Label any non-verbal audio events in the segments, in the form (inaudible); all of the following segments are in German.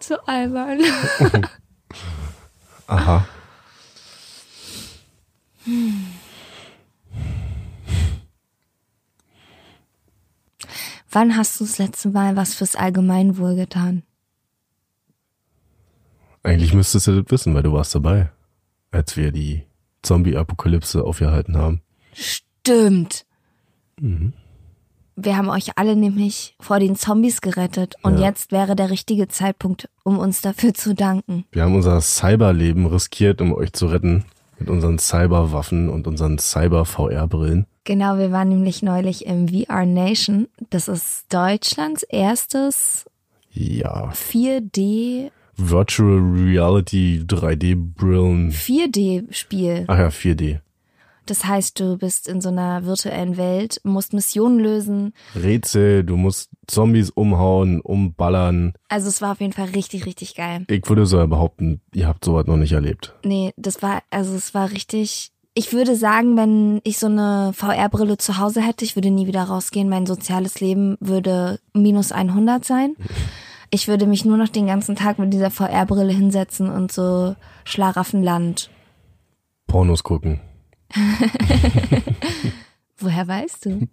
So albern. (laughs) Aha. Wann hast du das letzte Mal was fürs Allgemeinwohl getan? Eigentlich müsstest du das wissen, weil du warst dabei, als wir die Zombie-Apokalypse aufgehalten haben. Stimmt. Wir haben euch alle nämlich vor den Zombies gerettet und Ja. jetzt wäre der richtige Zeitpunkt, um uns dafür zu danken. Wir haben unser Cyberleben riskiert, um euch zu retten. Mit unseren Cyberwaffen und unseren Cyber-VR-Brillen. Genau, wir waren nämlich neulich im VR Nation. Das ist Deutschlands erstes Ja. 4D Virtual Reality 3D-Brillen. 4D Spiel. Ach ja, 4D. Das heißt, du bist in so einer virtuellen Welt, musst Missionen lösen. Rätsel, du musst Zombies umhauen, umballern. Also es war auf jeden Fall richtig, richtig geil. Ich würde so behaupten, ihr habt sowas noch nicht erlebt. Nee, das war, also es war richtig. Ich würde sagen, wenn ich so eine VR-Brille zu Hause hätte, ich würde nie wieder rausgehen. Mein soziales Leben würde minus 100 sein. (laughs) Ich würde mich nur noch den ganzen Tag mit dieser VR-Brille hinsetzen und so Schlaraffenland. Pornos gucken. (laughs) Woher weißt du?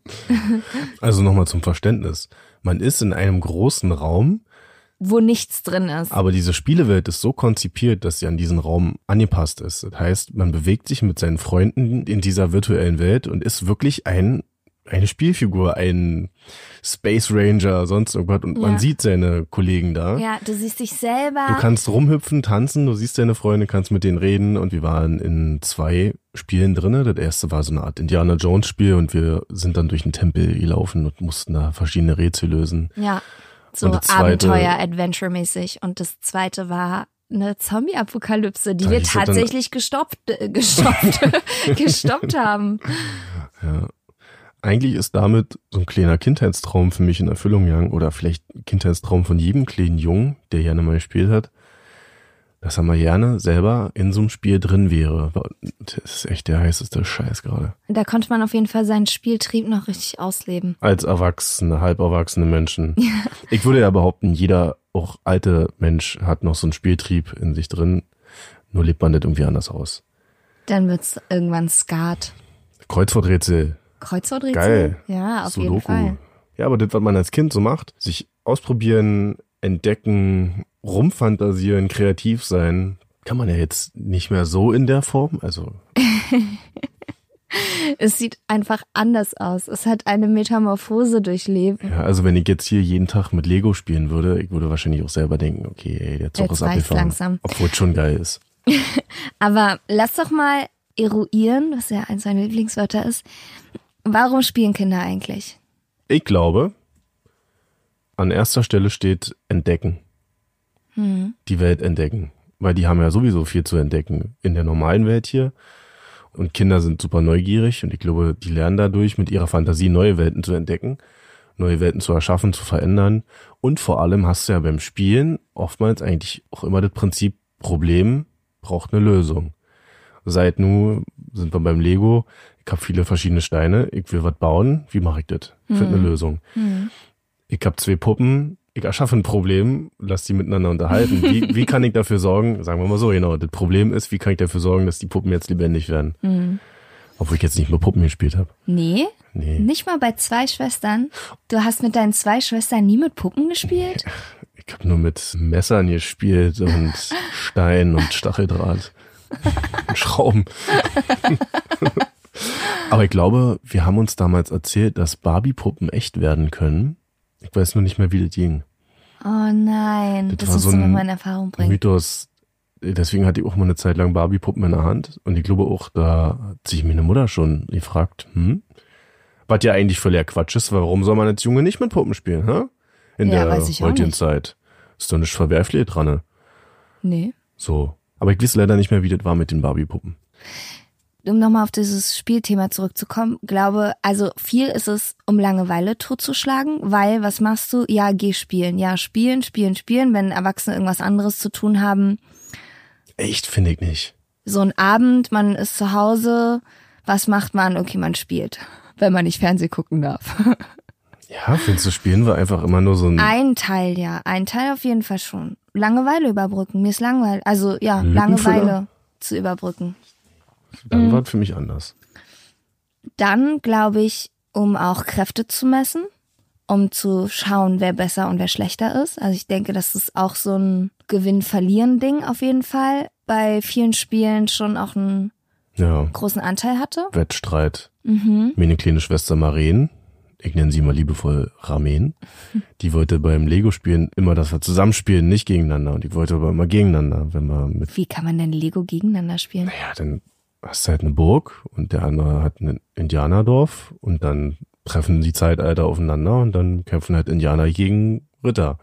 Also nochmal zum Verständnis. Man ist in einem großen Raum, Wo nichts drin ist. aber diese Spielewelt ist so konzipiert, dass sie an diesen Raum angepasst ist. Das heißt, man bewegt sich mit seinen Freunden in dieser virtuellen Welt und ist wirklich ein, eine Spielfigur, ein Space Ranger, sonst irgendwas. Und Ja. man sieht seine Kollegen da. Ja, du siehst dich selber. Du kannst rumhüpfen, tanzen, du siehst deine Freunde, kannst mit denen reden und wir waren in zwei Spielen drinne. Das erste war so eine Art Indiana Jones Spiel und wir sind dann durch den Tempel gelaufen und mussten da verschiedene Rätsel lösen. Ja, so zweite- Abenteuer-Adventure-mäßig. Und das zweite war eine Zombie-Apokalypse, die wir tatsächlich gestoppt, äh, gestoppt, (laughs) gestoppt haben. Ja. Eigentlich ist damit so ein kleiner Kindheitstraum für mich in Erfüllung gegangen oder vielleicht ein Kindheitstraum von jedem kleinen Jungen, der gerne mal gespielt hat, dass er mal gerne selber in so einem Spiel drin wäre. Das ist echt der heißeste Scheiß gerade. Da konnte man auf jeden Fall seinen Spieltrieb noch richtig ausleben. als erwachsene, halb erwachsene Menschen. Ich würde ja behaupten, jeder, auch alte Mensch, hat noch so einen Spieltrieb in sich drin. Nur lebt man das irgendwie anders aus. Dann wird's irgendwann Skat. Kreuzworträtsel. Kreuzworträtsel? Geil. Ja, auf Sudoku. jeden Fall. Ja, aber das, was man als Kind so macht, sich ausprobieren, entdecken, rumfantasieren, kreativ sein, kann man ja jetzt nicht mehr so in der Form. Also, (laughs) Es sieht einfach anders aus. Es hat eine Metamorphose durchlebt. ja, also wenn ich jetzt hier jeden Tag mit Lego spielen würde, ich würde wahrscheinlich auch selber denken, okay, ey, der Zug Jetzt ist abgefahren. langsam. Obwohl es schon geil ist. (laughs) Aber lass doch mal eruieren, was ja eins meiner Lieblingswörter ist. Warum spielen Kinder eigentlich? Ich glaube, an erster Stelle steht entdecken. Die Welt entdecken. Weil die haben ja sowieso viel zu entdecken in der normalen Welt hier. Und Kinder sind super neugierig und ich glaube, die lernen dadurch mit ihrer Fantasie neue Welten zu entdecken, neue Welten zu erschaffen, zu verändern. Und vor allem hast du ja beim Spielen oftmals eigentlich auch immer das Prinzip, Problem braucht eine Lösung. Seit nu sind wir beim Lego, ich habe viele verschiedene Steine, ich will was bauen, wie mache ich das? Ich finde eine Lösung. Ich habe zwei Puppen, ich erschaffe ein Problem, lass die miteinander unterhalten. Wie, (laughs) wie kann ich dafür sorgen, sagen wir mal so, genau, das Problem ist, wie kann ich dafür sorgen, dass die Puppen jetzt lebendig werden? Obwohl ich jetzt nicht mehr Puppen gespielt habe. Nee, Nee. nicht mal bei zwei Schwestern. Du hast mit deinen zwei Schwestern nie mit Puppen gespielt? Ich habe nur mit Messern gespielt und (laughs) Stein und Stacheldraht. (laughs) und Schrauben. Aber ich glaube, wir haben uns damals erzählt, dass Barbie-Puppen echt werden können. Ich weiß nur nicht mehr, wie das ging. Oh nein, das, Das war musst so du ein mit meiner Erfahrung bringen. Mythos. Deswegen hatte ich auch mal eine Zeit lang Barbie-Puppen in der Hand. Und ich glaube auch, da hat sich meine Mutter schon gefragt, hm? Was ja eigentlich völliger Quatsch ist, warum soll man als Junge nicht mit Puppen spielen, hä? In Ja, der heutigen. Zeit. Ist doch nicht verwerflich dran, ne? Nee. So. Aber ich weiß leider nicht mehr, wie das war mit den Barbie-Puppen. Um nochmal auf dieses Spielthema zurückzukommen, glaube, also viel ist es, um Langeweile totzuschlagen, weil was machst du? Ja, geh spielen. Ja, spielen, spielen, spielen. Wenn Erwachsene irgendwas anderes zu tun haben, Echt, finde ich nicht. so ein Abend, man ist zu Hause, was macht man? Okay, man spielt, wenn man nicht Fernseh gucken darf. (laughs) Ja, findest du, spielen wir einfach immer nur so ein Ein Teil, ja, ein Teil auf jeden Fall schon. Langeweile überbrücken, mir ist langweilig. Also ja? Langeweile zu überbrücken. Dann war es für mich anders. Dann glaube ich, um auch Kräfte zu messen, um zu schauen, wer besser und wer schlechter ist. Also ich denke, dass es auch so ein Gewinn-Verlieren-Ding auf jeden Fall bei vielen Spielen schon auch einen Ja. großen Anteil hatte. Wettstreit. Mhm. Meine kleine Schwester Maren, ich nenne sie mal liebevoll Ramen, (laughs) die wollte beim Lego-Spielen immer, dass wir zusammenspielen, nicht gegeneinander. Und ich wollte aber immer gegeneinander, wenn wir mit, Wie kann man denn Lego gegeneinander spielen? ja, dann hast du halt eine Burg und der andere hat ein Indianerdorf und dann treffen die Zeitalter aufeinander und dann kämpfen halt Indianer gegen Ritter.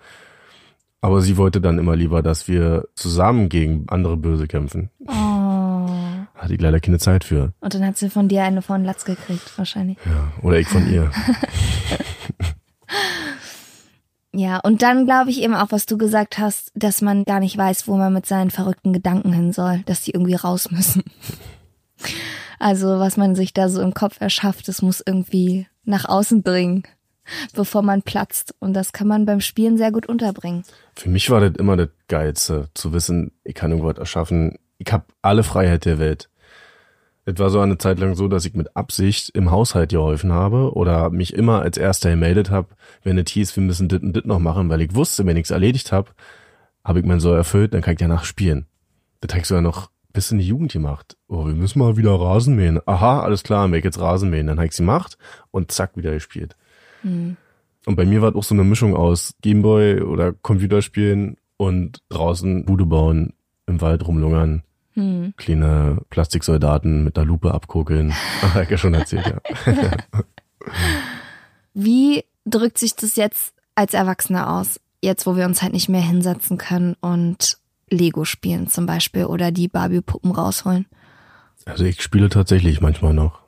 Aber sie wollte dann immer lieber, dass wir zusammen gegen andere Böse kämpfen. Oh. Hatte ich leider keine Zeit für. Und dann hat sie von dir eine von Latz gekriegt, wahrscheinlich. Ja. Oder ich von ihr. (laughs) Ja, und dann glaube ich eben auch, was du gesagt hast, dass man gar nicht weiß, wo man mit seinen verrückten Gedanken hin soll, dass die irgendwie raus müssen. Also, was man sich da so im Kopf erschafft, das muss irgendwie nach außen dringen, bevor man platzt. Und das kann man beim Spielen sehr gut unterbringen. Für mich war das immer das Geilste, zu wissen, ich kann irgendwas erschaffen. Ich habe alle Freiheit der Welt. Es war so eine Zeit lang so, dass ich mit Absicht im Haushalt geholfen habe oder mich immer als Erster gemeldet habe, wenn es hieß, wir müssen dit und dit noch machen, weil ich wusste, wenn ich es erledigt habe, habe ich mein Soll erfüllt, dann kann ich danach spielen. Das habe ich sogar noch bis in die Jugend gemacht. Oh, wir müssen mal wieder Rasen mähen. Aha, alles klar, ich jetzt Rasen mähen. Dann habe ich sie gemacht und zack, wieder gespielt. Und bei mir war es auch so eine Mischung aus Gameboy oder Computerspielen und draußen Bude bauen, im Wald rumlungern, Hm. kleine Plastiksoldaten mit der Lupe abkugeln. Ach, (laughs) hab ich ja schon erzählt, ja. (laughs) Wie drückt sich das jetzt als Erwachsener aus? Jetzt, wo wir uns halt nicht mehr hinsetzen können und Lego spielen zum Beispiel oder die Barbie-Puppen rausholen. Also ich spiele tatsächlich manchmal noch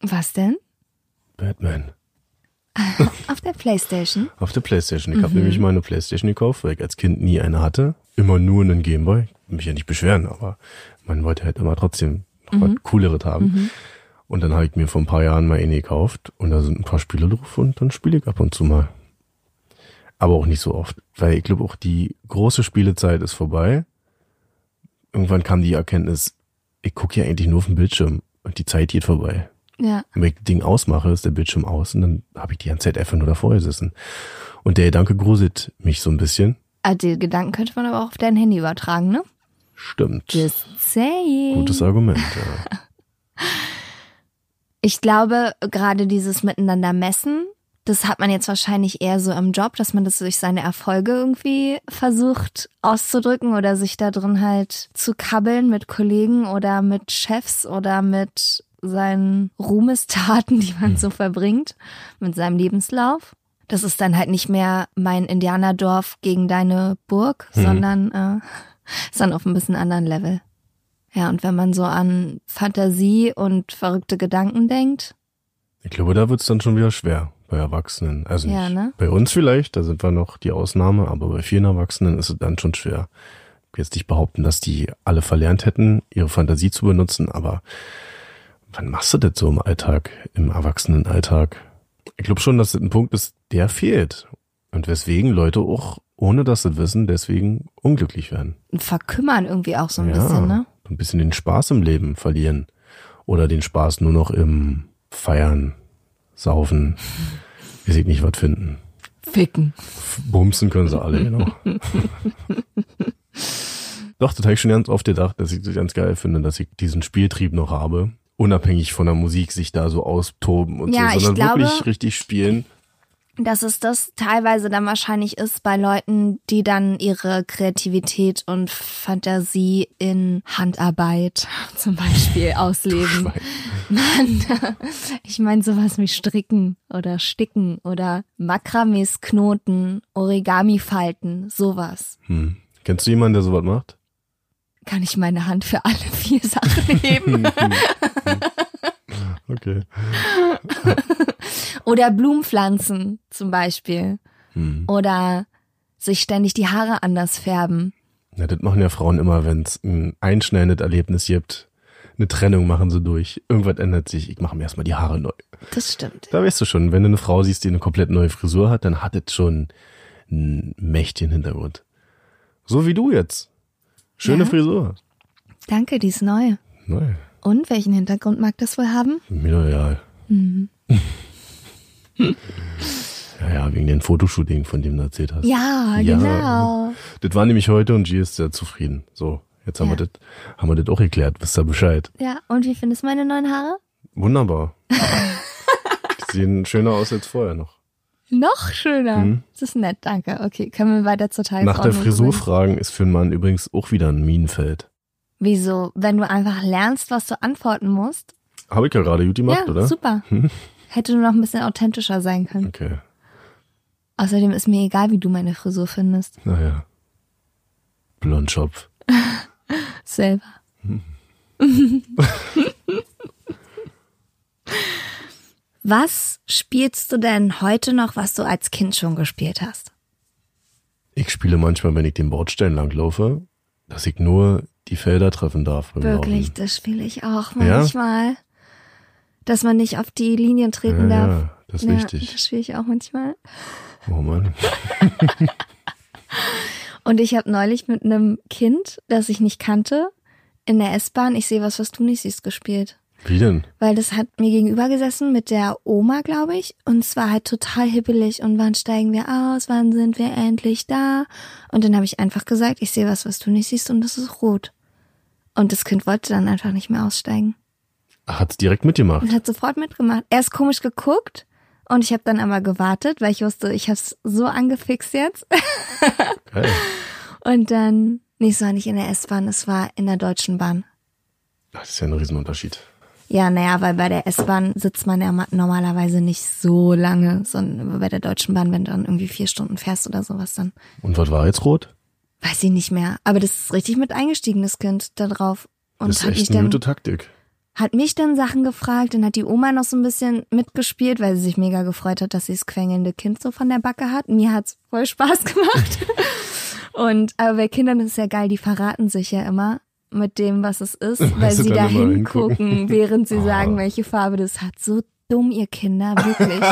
Was denn? Batman. (laughs) Auf der Playstation? Auf der Playstation. Ich habe nämlich mal eine Playstation gekauft, weil ich als Kind nie eine hatte. Immer nur einen Gameboy. Ich will mich ja nicht beschweren, aber man wollte halt immer trotzdem noch was Cooleres haben. Und dann habe ich mir vor ein paar Jahren mal eine gekauft und da sind ein paar Spiele drauf und dann spiele ich ab und zu mal. Aber auch nicht so oft, weil ich glaube auch die große Spielezeit ist vorbei. Irgendwann kam die Erkenntnis, ich gucke ja eigentlich nur auf den Bildschirm und die Zeit geht vorbei. Ja. Und wenn ich das Ding ausmache, ist der Bildschirm aus und dann habe ich die ganze Zeit einfach nur davor gesessen. Und der Gedanke gruselt mich so ein bisschen. Also die Gedanken könnte man aber auch auf dein Handy übertragen, ne? Stimmt. Just saying. Gutes Argument. Ja. (laughs) Ich glaube, gerade dieses Miteinander messen, das hat man jetzt wahrscheinlich eher so im Job, dass man das durch seine Erfolge irgendwie versucht auszudrücken oder sich da drin halt zu kabbeln mit Kollegen oder mit Chefs oder mit seinen Ruhmestaten, die man so verbringt, mit seinem Lebenslauf. Das ist dann halt nicht mehr mein Indianerdorf gegen deine Burg, sondern äh, (laughs) ist dann auf ein bisschen anderen Level. Ja, und wenn man so an Fantasie und verrückte Gedanken denkt, Ich glaube, da wird's dann schon wieder schwer bei Erwachsenen. Also nicht Ja, ne? bei uns vielleicht, da sind wir noch die Ausnahme, aber bei vielen Erwachsenen ist es dann schon schwer. Ich will jetzt nicht behaupten, dass die alle verlernt hätten, ihre Fantasie zu benutzen, aber wann machst du das so im Alltag, im Erwachsenenalltag? Ich glaube schon, dass das ein Punkt ist, der fehlt. Und weswegen Leute auch, ohne dass sie das wissen, deswegen unglücklich werden. verkümmern irgendwie auch so ein bisschen, ne? Ein bisschen den Spaß im Leben verlieren. Oder den Spaß nur noch im Feiern, Saufen, weiß ich nicht, was finden. Ficken. Bumsen können sie alle, genau. (laughs) Doch, das habe ich schon ganz oft gedacht, dass ich das ganz geil finde, dass ich diesen Spieltrieb noch habe. Unabhängig von der Musik sich da so austoben und Ja, so, ich sondern glaube- wirklich richtig spielen. Dass es das teilweise dann wahrscheinlich ist bei Leuten, die dann ihre Kreativität und Fantasie in Handarbeit (laughs) zum Beispiel ausleben. Mann, (laughs) ich meine sowas wie Stricken oder Sticken oder Makramees knoten, Origami falten, sowas. Hm. Kennst du jemanden, der sowas macht? Kann ich meine Hand für alle vier Sachen heben? (laughs) okay. Oder Blumenpflanzen zum Beispiel. Hm. Oder sich ständig die Haare anders färben. Ja, das machen ja Frauen immer, wenn es ein einschneidendes Erlebnis gibt. Eine Trennung machen sie durch. Irgendwas ändert sich. Ich mache mir erstmal die Haare neu. Das stimmt. Da weißt du schon, wenn du eine Frau siehst, die eine komplett neue Frisur hat, dann hat es schon einen mächtigen Hintergrund. So wie du jetzt. Schöne Ja. Frisur. Danke, die ist neu. Neu. Und welchen Hintergrund mag das wohl haben? Mir egal. Mhm. (laughs) ja, ja, wegen den Fotoshooting, von dem du erzählt hast. Ja, Ja. genau. Das war nämlich heute und G ist sehr zufrieden. So, jetzt haben, Ja. wir das, haben wir das auch geklärt. Wisst ihr Bescheid? Ja, und wie findest du meine neuen Haare? Wunderbar. Die (laughs) sehen schöner aus als vorher noch. Noch schöner. Mhm. Das ist nett, danke. Okay, können wir weiter zur Tagesordnung Nach der Frisur fragen ist für einen Mann übrigens auch wieder ein Minenfeld. Wieso? Wenn du einfach lernst, was du antworten musst. Habe ich ja gerade gut gemacht, ja, oder? super. (laughs) Hätte nur noch ein bisschen authentischer sein können. Okay, Außerdem ist mir egal, wie du meine Frisur findest. naja. Blondschopf. (laughs) Selber. (laughs) was spielst du denn heute noch, was du als Kind schon gespielt hast? Ich spiele manchmal, wenn ich den Bordstein langlaufe, dass ich nur die Felder treffen darf. Wirklich, Laufen. das spiele ich auch Ja? Dass man nicht auf die Linien treten Ja, darf. ja, das ist ja, wichtig. Das spiele ich auch manchmal. Oh Mann. (laughs) Und ich habe neulich mit einem Kind, das ich nicht kannte, in der S-Bahn, ich sehe was, was du nicht siehst, gespielt. Wie denn? Weil das hat mir gegenüber gesessen mit der Oma, glaube ich. Und es war halt total hippelig. Und wann steigen wir aus? Wann sind wir endlich da? Und dann habe ich einfach gesagt, ich sehe was, was du nicht siehst und das ist rot. Und das Kind wollte dann einfach nicht mehr aussteigen. Hat's direkt mitgemacht. Und hat sofort mitgemacht. Er ist komisch geguckt. Und ich habe dann aber gewartet, weil ich wusste, ich habe es so angefixt jetzt. (laughs) Geil. Und dann, nee, es war nicht in der S-Bahn, es war in der Deutschen Bahn. Das ist ja ein Riesenunterschied. Ja, naja, weil bei der S-Bahn sitzt man ja ma- normalerweise nicht so lange, sondern bei der Deutschen Bahn, wenn du dann irgendwie vier Stunden fährst oder sowas, dann Und was war jetzt rot? weiß ich nicht mehr. Aber das ist richtig mit eingestiegen, das Kind da drauf. Und das ist hat echt eine gute Taktik. Hat mich dann Sachen gefragt, dann hat die Oma noch so ein bisschen mitgespielt, weil sie sich mega gefreut hat, dass sie das quengelnde Kind so von der Backe hat. Mir hat's voll Spaß (laughs) gemacht. Und aber bei Kindern ist es ja geil, die verraten sich ja immer mit dem, was es ist, weil Weißt sie da hingucken, während sie (laughs) Ah. sagen, welche Farbe das hat. So dumm, ihr Kinder, wirklich.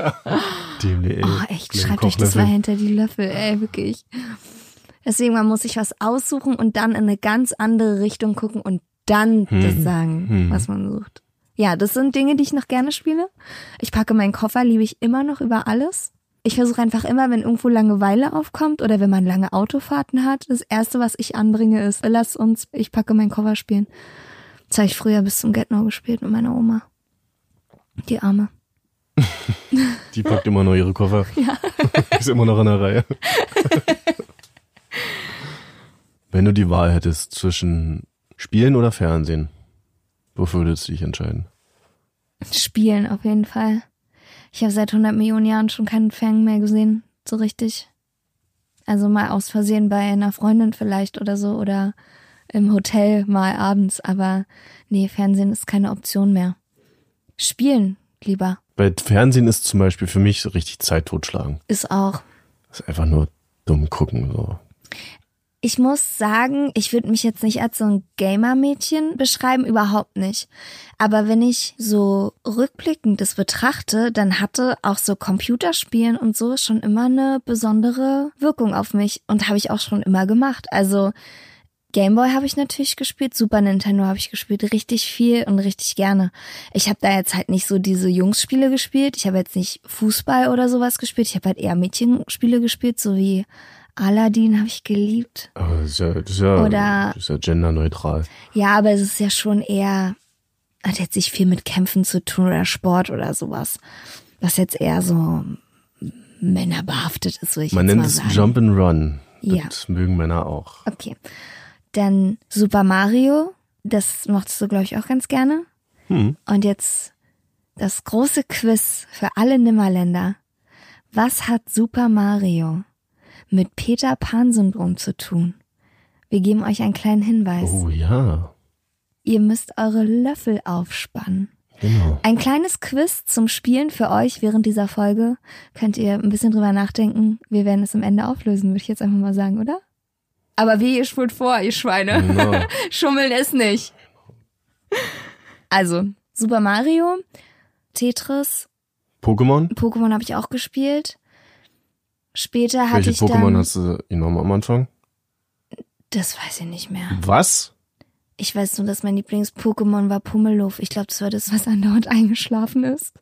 (laughs) Dem, ey, Oh, echt, schreibt euch das mal hinter die Löffel, ey, wirklich. Deswegen, man muss sich was aussuchen und dann in eine ganz andere Richtung gucken und dann das sagen, Hm. was man sucht. Ja, das sind Dinge, die ich noch gerne spiele. Ich packe meinen Koffer, liebe ich immer noch über alles. Ich versuche einfach immer, wenn irgendwo Langeweile aufkommt oder wenn man lange Autofahrten hat, das erste, was ich anbringe, ist, lass uns, ich packe meinen Koffer spielen. Das habe ich früher bis zum Get No gespielt mit meiner Oma. Die Arme. (laughs) Die packt immer noch ihre Koffer. (laughs) Ja. (laughs) ist immer noch in der Reihe. Wenn du die Wahl hättest zwischen Spielen oder Fernsehen, wofür würdest du dich entscheiden? Spielen auf jeden Fall. Ich habe seit 100 Millionen Jahren schon keinen Fang mehr gesehen, so richtig. Also mal aus Versehen bei einer Freundin vielleicht oder so oder im Hotel mal abends, aber nee, Fernsehen ist keine Option mehr. Spielen lieber Bei Fernsehen ist zum Beispiel für mich so richtig Zeit totschlagen. ist auch. Das ist einfach nur dumm gucken. So. Ich muss sagen, ich würde mich jetzt nicht als so ein Gamer-Mädchen beschreiben, überhaupt nicht. Aber wenn ich so rückblickend das betrachte, dann hatte auch so Computerspielen und so schon immer eine besondere Wirkung auf mich und habe ich auch schon immer gemacht. Also Gameboy habe ich natürlich gespielt, Super Nintendo habe ich gespielt, richtig viel und richtig gerne. Ich habe da jetzt halt nicht so diese Jungsspiele gespielt. Ich habe jetzt nicht Fußball oder sowas gespielt. Ich habe halt eher Mädchenspiele gespielt, so wie Aladdin habe ich geliebt. Aber das ist ja, das ist ja, Oder- das ist ja genderneutral. Ja, aber es ist ja schon eher, hat jetzt nicht viel mit Kämpfen zu tun oder Sport oder sowas. Was jetzt eher so männerbehaftet ist, würde ich Man nennt es sagen. Jump and Run. Ja. Das mögen Männer auch. Okay. Dann Super Mario, das mochtest du, glaube ich, auch ganz gerne. Hm. Und jetzt das große Quiz für alle Nimmerländer. Was hat Super Mario mit Peter Pan-Syndrom zu tun? Wir geben euch einen kleinen Hinweis. Oh ja, Ihr müsst eure Löffel aufspannen. genau. Ein kleines Quiz zum Spielen für euch während dieser Folge. Könnt ihr ein bisschen drüber nachdenken. Wir werden es am Ende auflösen, würde ich jetzt einfach mal sagen, oder? Aber wie ihr spult vor, ihr Schweine. Genau. (laughs) Schummeln ist nicht. Also, Super Mario, Tetris, Pokémon? Pokémon habe ich auch gespielt. Später hatte Welche ich Pokémon dann, hast du genommen am Anfang? das weiß ich nicht mehr. Was? Ich weiß nur, dass mein Lieblings-Pokémon war Pummeluff. Ich glaube, das war das, was andauernd (laughs) eingeschlafen ist.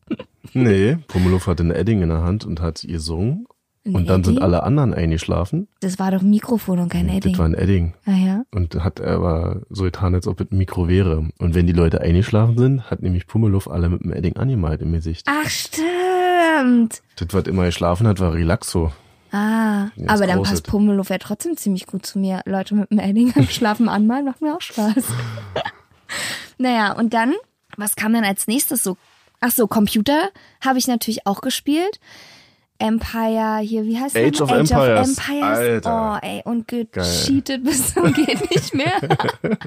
Nee, Pummeluff hatte ein Edding in der Hand und hat gesungen. Und dann sind Edding? alle anderen eingeschlafen. Das war doch ein Mikrofon und kein Das Edding. war ein Edding. Ah ja. Und hat aber so getan, als ob es ein Mikro wäre. Und wenn die Leute eingeschlafen sind, hat nämlich Pummeluff alle mit dem Edding angemalt im Gesicht. Ach, stimmt. Das, was immer geschlafen hat, war Relaxo. Ah, aber dann passt jetzt. Pummeluff ja trotzdem ziemlich gut zu mir. Leute mit dem Edding am Schlafen anmalen macht mir auch Spaß. (laughs) naja, und dann, was kam dann als nächstes so? Ach so, Computer habe ich natürlich auch gespielt. Empire, hier, wie heißt Age of Age Empires. of Empires. Alter. Oh, ey, und gecheatet bis zum geht nicht mehr. (laughs)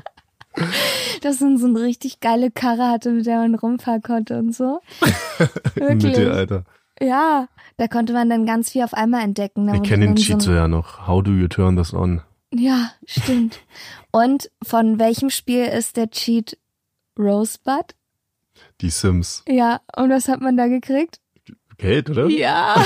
Dass man so eine richtig geile Karre hatte, mit der man rumfahren konnte und so. (laughs) Wirklich. Mittelalter. Ja, da konnte man dann ganz viel auf einmal entdecken. Da Wir kennen den Cheat so so ja noch. How do you turn this on? Ja, stimmt. Und von welchem Spiel ist der Cheat Rosebud? Die Sims. Ja, und was hat man da gekriegt? Geld, oder? Ja, (laughs)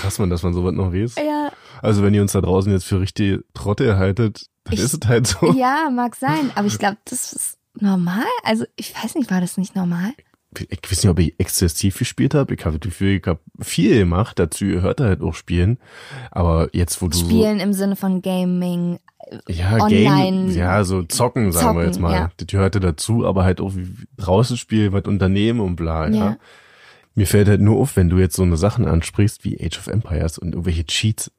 Krass, man, dass man sowas noch weiß. ja, Also wenn ihr uns da draußen jetzt für richtig Trotte haltet, dann Ich- ist es halt so. ja, mag sein. Aber ich glaube, das ist normal. Also ich weiß nicht, war das nicht normal? Ich weiß nicht, ob ich exzessiv gespielt habe. Ich habe Gefühl, ich habe viel gemacht. Dazu gehört halt auch Spielen. Aber jetzt, wo du Spielen im Sinne von Gaming. ja, online Game, ja, so zocken, sagen wir zocken, jetzt mal. ja. Das gehörte dazu, aber halt auch wie draußen spielen, was Unternehmen und bla, ja. Ja. Mir fällt halt nur auf, wenn du jetzt so eine Sachen ansprichst wie Age of Empires und irgendwelche Cheats.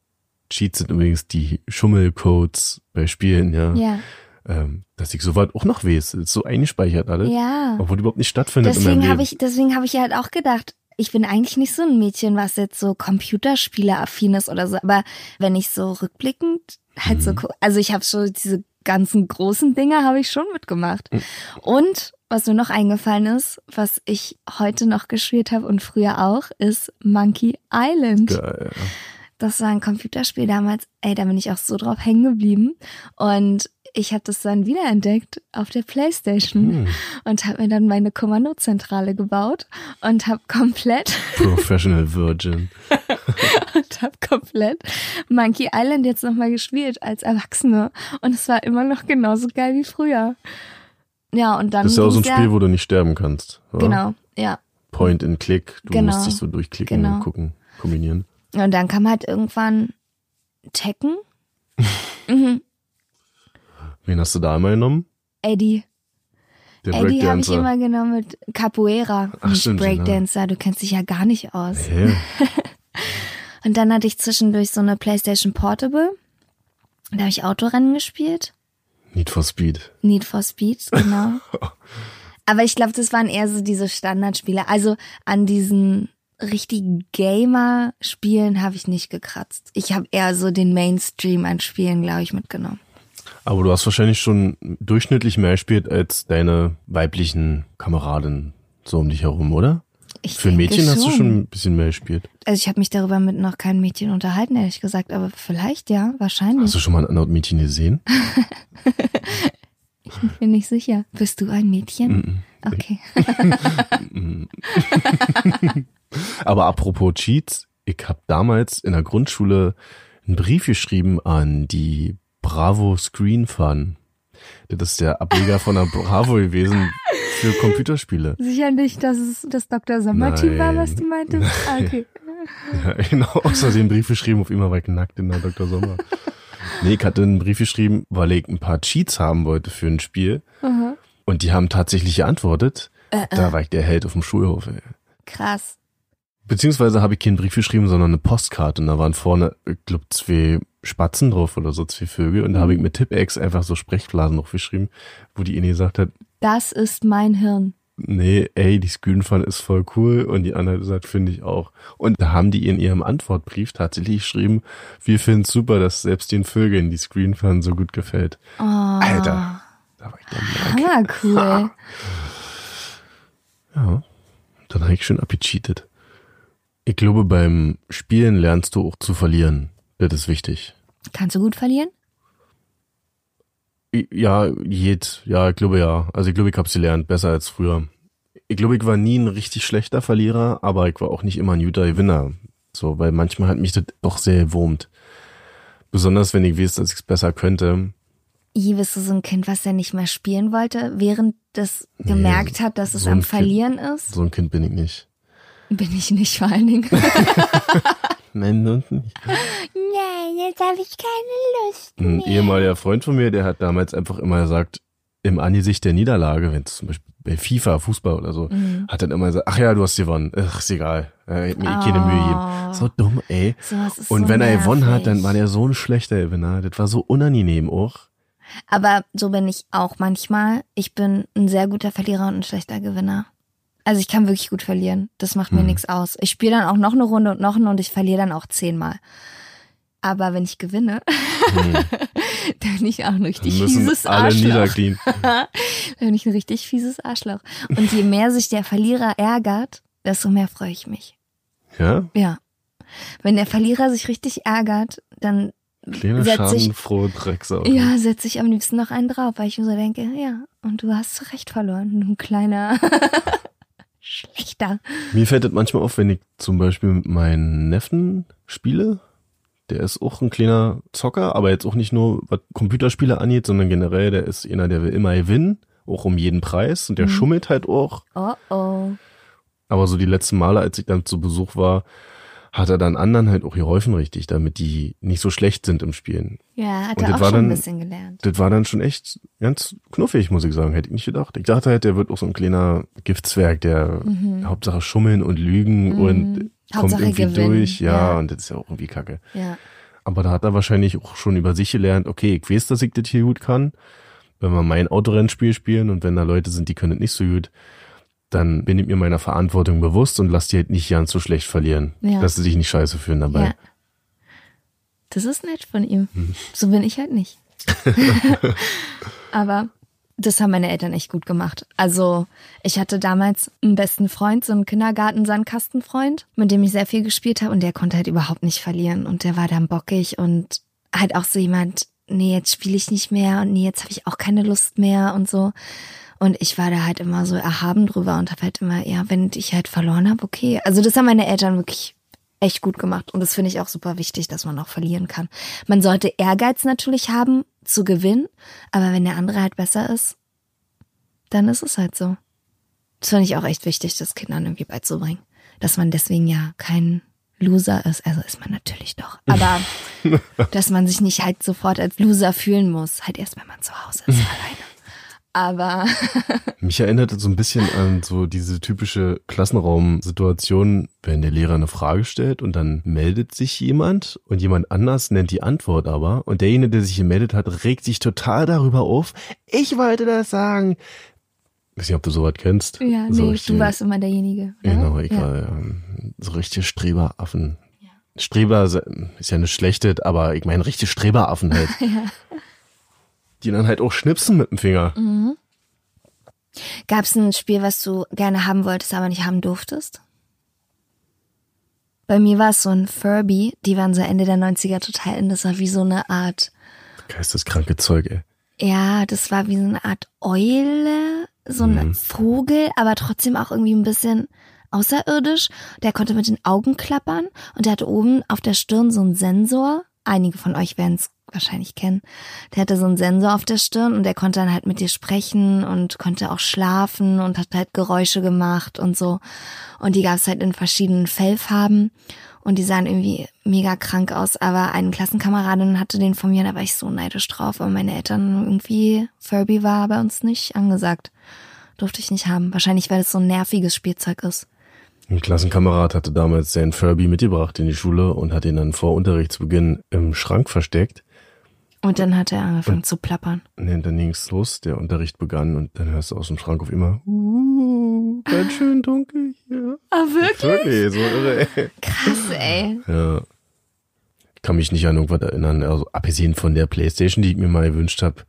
Cheats sind übrigens die Schummelcodes bei Spielen, ja. Ja, Ähm, dass ich sowas auch noch weiß. Das ist so eingespeichert alles. ja. Obwohl überhaupt nicht stattfindet in Deswegen habe ich, deswegen habe ich ja halt auch gedacht, ich bin eigentlich nicht so ein Mädchen, was jetzt so Computerspiele-affin ist oder so. Aber wenn ich so rückblickend halt Mhm. so, also ich habe schon diese ganzen großen Dinge habe ich schon mitgemacht. Mhm. Und was mir noch eingefallen ist, was ich heute noch gespielt habe und früher auch, ist Monkey Island. Geil. Das war ein Computerspiel damals. Ey, da bin ich auch so drauf hängen geblieben. Und ich habe das dann wiederentdeckt auf der Playstation Hm. und habe mir dann meine Kommandozentrale gebaut und habe komplett (laughs) Professional Virgin. und habe komplett Monkey Island jetzt nochmal gespielt als Erwachsene und es war immer noch genauso geil wie früher. Ja, und dann Das ist ja auch so ein Spiel, wo du nicht sterben kannst. oder? genau, ja. Point and Click. Du Genau. musst dich so durchklicken Genau. und gucken, kombinieren. Und dann kam halt irgendwann Tekken. (laughs) mhm. Wen hast du da einmal genommen? Eddie. Der Eddie habe ich immer genommen mit Capoeira, Ach, nicht stimmt, Breakdancer. Du kennst dich ja gar nicht aus. Hä? (laughs) (laughs) Und dann hatte ich zwischendurch so eine PlayStation Portable. Da habe ich Autorennen gespielt. Need for Speed. Need for Speed, genau. (laughs) Aber ich glaube, das waren eher so diese Standardspiele. Also an diesen richtigen Gamer-Spielen habe ich nicht gekratzt. Ich habe eher so den Mainstream an Spielen, glaube ich, mitgenommen. Aber du hast wahrscheinlich schon durchschnittlich mehr gespielt als deine weiblichen Kameraden so um dich herum, oder? Ich Für ein Mädchen hast du schon ein bisschen mehr gespielt. Also ich habe mich darüber mit noch keinem Mädchen unterhalten, ehrlich gesagt. Aber vielleicht, ja, wahrscheinlich. Hast du schon mal ein anderes Mädchen gesehen? (laughs) Ich bin nicht sicher. Bist du ein Mädchen? Okay. (laughs) Aber apropos Cheats, ich habe damals in der Grundschule einen Brief geschrieben an die Bravo Screen Fun. Das ist der Ableger von der Bravo gewesen für Computerspiele. Sicher nicht, dass es das Dr. Sommer-Team war, was du meintest? Ah, okay. Ja, genau, außerdem Brief geschrieben, auf immer war ich nackt in der Dr. Sommer. Nee, ich hatte einen Brief geschrieben, weil ich ein paar Cheats haben wollte für ein Spiel. Und die haben tatsächlich geantwortet. Da war ich der Held auf dem Schulhof. Ey. Krass. Beziehungsweise habe ich keinen Brief geschrieben, sondern eine Postkarte und da waren vorne, ich glaube, zwei Spatzen drauf oder so, zwei Vögel und da habe ich mit Tippex einfach so Sprechblasen noch geschrieben, wo die eine gesagt hat, Das ist mein Hirn. nee, ey, die Screenfun ist voll cool und die andere gesagt, finde ich auch. Und da haben die in ihrem Antwortbrief tatsächlich geschrieben, wir finden es super, dass selbst den Vögeln die Screenfun so gut gefällt. Oh, Alter, da war ich dann merk. hammer cool. (laughs) Ja, dann habe ich schön abgecheatet. Ich glaube, beim Spielen lernst du auch zu verlieren. Das ist wichtig. Kannst du gut verlieren? Ja, jed, ja, ich glaube ja. Also ich glaube, ich hab's gelernt, besser als früher. Ich glaube, ich war nie ein richtig schlechter Verlierer, aber ich war auch nicht immer ein guter Gewinner. So, weil manchmal hat mich das doch sehr gewurmt. Besonders wenn ich weiß, dass ich es besser könnte. I, bist du so ein Kind, was ja nicht mehr spielen wollte, während das gemerkt hat, dass es so ein am Kind- Verlieren ist? So ein Kind bin ich nicht. Bin ich nicht vor allen Dingen. (laughs) Nein, und nicht. Nein, jetzt habe ich keine Lust. Ein ehemaliger Freund von mir, der hat damals einfach immer gesagt, im Angesicht der Niederlage, wenn es zum Beispiel bei FIFA, Fußball oder so, Mhm. hat dann immer gesagt, ach ja, du hast gewonnen. Ach, ist egal. Er hat mir eh keine Mühe gegeben. So dumm, ey. Ist Und so wenn er gewonnen hat, nervig. dann war der so ein schlechter Gewinner. Das war so unangenehm auch. Aber so bin ich auch manchmal. Ich bin ein sehr guter Verlierer und ein schlechter Gewinner. Also ich kann wirklich gut verlieren. Das macht mir Hm. nichts aus. Ich spiele dann auch noch eine Runde und noch eine und ich verliere dann auch zehnmal. Aber wenn ich gewinne, (laughs) dann bin ich auch ein richtig fieses alle Arschloch. niederknien. (laughs) Dann bin ich ein richtig fieses Arschloch. Und je mehr sich der Verlierer ärgert, desto mehr freue ich mich. Ja? Ja. Wenn der Verlierer sich richtig ärgert, dann Kleine schadenfrohe Drecksau. ja, setze ich am liebsten noch einen drauf, weil ich mir so denke, ja, und du hast zu Recht verloren, du kleiner (laughs) Schlechter. Mir fällt das manchmal auf, wenn ich zum Beispiel mit meinen Neffen spiele. Der ist auch ein kleiner Zocker, aber jetzt auch nicht nur, was Computerspiele angeht, sondern generell, der ist einer, der will immer gewinnen, auch um jeden Preis. Und der schummelt halt auch. Oh oh. Aber so die letzten Male, als ich dann zu Besuch war, hat er dann anderen halt auch geholfen richtig, damit die nicht so schlecht sind im Spielen. Ja, hat Und er auch war schon ein dann- bisschen gelernt. Das war dann schon echt ganz knuffig, muss ich sagen. Hätte ich nicht gedacht. Ich dachte halt, der wird auch so ein kleiner Giftzwerg, der Hauptsache schummeln und lügen und kommt Mhm. Hauptsache irgendwie gewinnen, durch. Ja, ja. und das ist ja auch irgendwie kacke. Ja. Aber da hat er wahrscheinlich auch schon über sich gelernt, okay, ich weiß, dass ich das hier gut kann. Wenn wir mein Autorennspiel spielen und wenn da Leute sind, die können das nicht so gut, dann bin ich mir meiner Verantwortung bewusst und lass die halt nicht ganz so schlecht verlieren. Ja. Dass sie sich nicht scheiße fühlen dabei. Ja. Das ist nett von ihm. Hm. So bin ich halt nicht. (laughs) Aber das haben meine Eltern echt gut gemacht. Also ich hatte damals einen besten Freund, so einen Kindergarten-Sandkastenfreund, mit dem ich sehr viel gespielt habe und der konnte halt überhaupt nicht verlieren und der war dann bockig und halt auch so jemand, nee, jetzt spiele ich nicht mehr und nee, jetzt habe ich auch keine Lust mehr und so. Und ich war da halt immer so erhaben drüber und habe halt immer, ja, wenn ich halt verloren habe, okay. Also das haben meine Eltern wirklich echt gut gemacht. Und das finde ich auch super wichtig, dass man auch verlieren kann. Man sollte Ehrgeiz natürlich haben, zu gewinnen, aber wenn der andere halt besser ist, dann ist es halt so. Das finde ich auch echt wichtig, das Kindern irgendwie beizubringen. Dass man deswegen ja kein Loser ist. Also ist man natürlich doch. Aber (laughs) dass man sich nicht halt sofort als Loser fühlen muss. Halt erst, wenn man zu Hause ist, (laughs) alleine. Aber (laughs) Mich erinnert es so ein bisschen an so diese typische Klassenraumsituation, wenn der Lehrer eine Frage stellt und dann meldet sich jemand und jemand anders nennt die Antwort aber und derjenige, der sich gemeldet hat, regt sich total darüber auf. Ich wollte das sagen. Ich weiß nicht, ob du sowas kennst. ja, so nee, richtig- du warst immer derjenige. Oder? Genau, ich ja. so richtige Streberaffen. Streber se- ist ja nicht schlechtes, aber ich meine richtige Streberaffen halt. (laughs) Die dann halt auch schnipsen mit dem Finger. Mhm. Gab es ein Spiel, was du gerne haben wolltest, aber nicht haben durftest? Bei mir war es so ein Furby, die waren so Ende der 90er total in. Das war wie so eine Art, Geisteskranke Zeug, ey. ja, das war wie so eine Art Eule, so ein Vogel, aber trotzdem auch irgendwie ein bisschen außerirdisch. Der konnte mit den Augen klappern und der hatte oben auf der Stirn so einen Sensor. Einige von euch werden es wahrscheinlich kennen. Der hatte so einen Sensor auf der Stirn und der konnte dann halt mit dir sprechen und konnte auch schlafen und hat halt Geräusche gemacht und so. Und die gab es halt in verschiedenen Fellfarben und die sahen irgendwie mega krank aus. Aber eine Klassenkameradin hatte den von mir, da war ich so neidisch drauf. Aber meine Eltern irgendwie, Furby war bei uns nicht angesagt. Durfte ich nicht haben. Wahrscheinlich, weil es so ein nerviges Spielzeug ist. Ein Klassenkamerad hatte damals seinen Furby mitgebracht in die Schule und hat ihn dann vor Unterrichtsbeginn im Schrank versteckt. Und dann hat er angefangen zu plappern. Und dann ging's los, der Unterricht begann und dann hörst du aus dem Schrank auf immer, uh, ganz schön dunkel hier. Ah, wirklich? Wirklich, so irre, ey. Krass, ey. Ja. Ich kann mich nicht an irgendwas erinnern, also abgesehen von der Playstation, die ich mir mal gewünscht habe,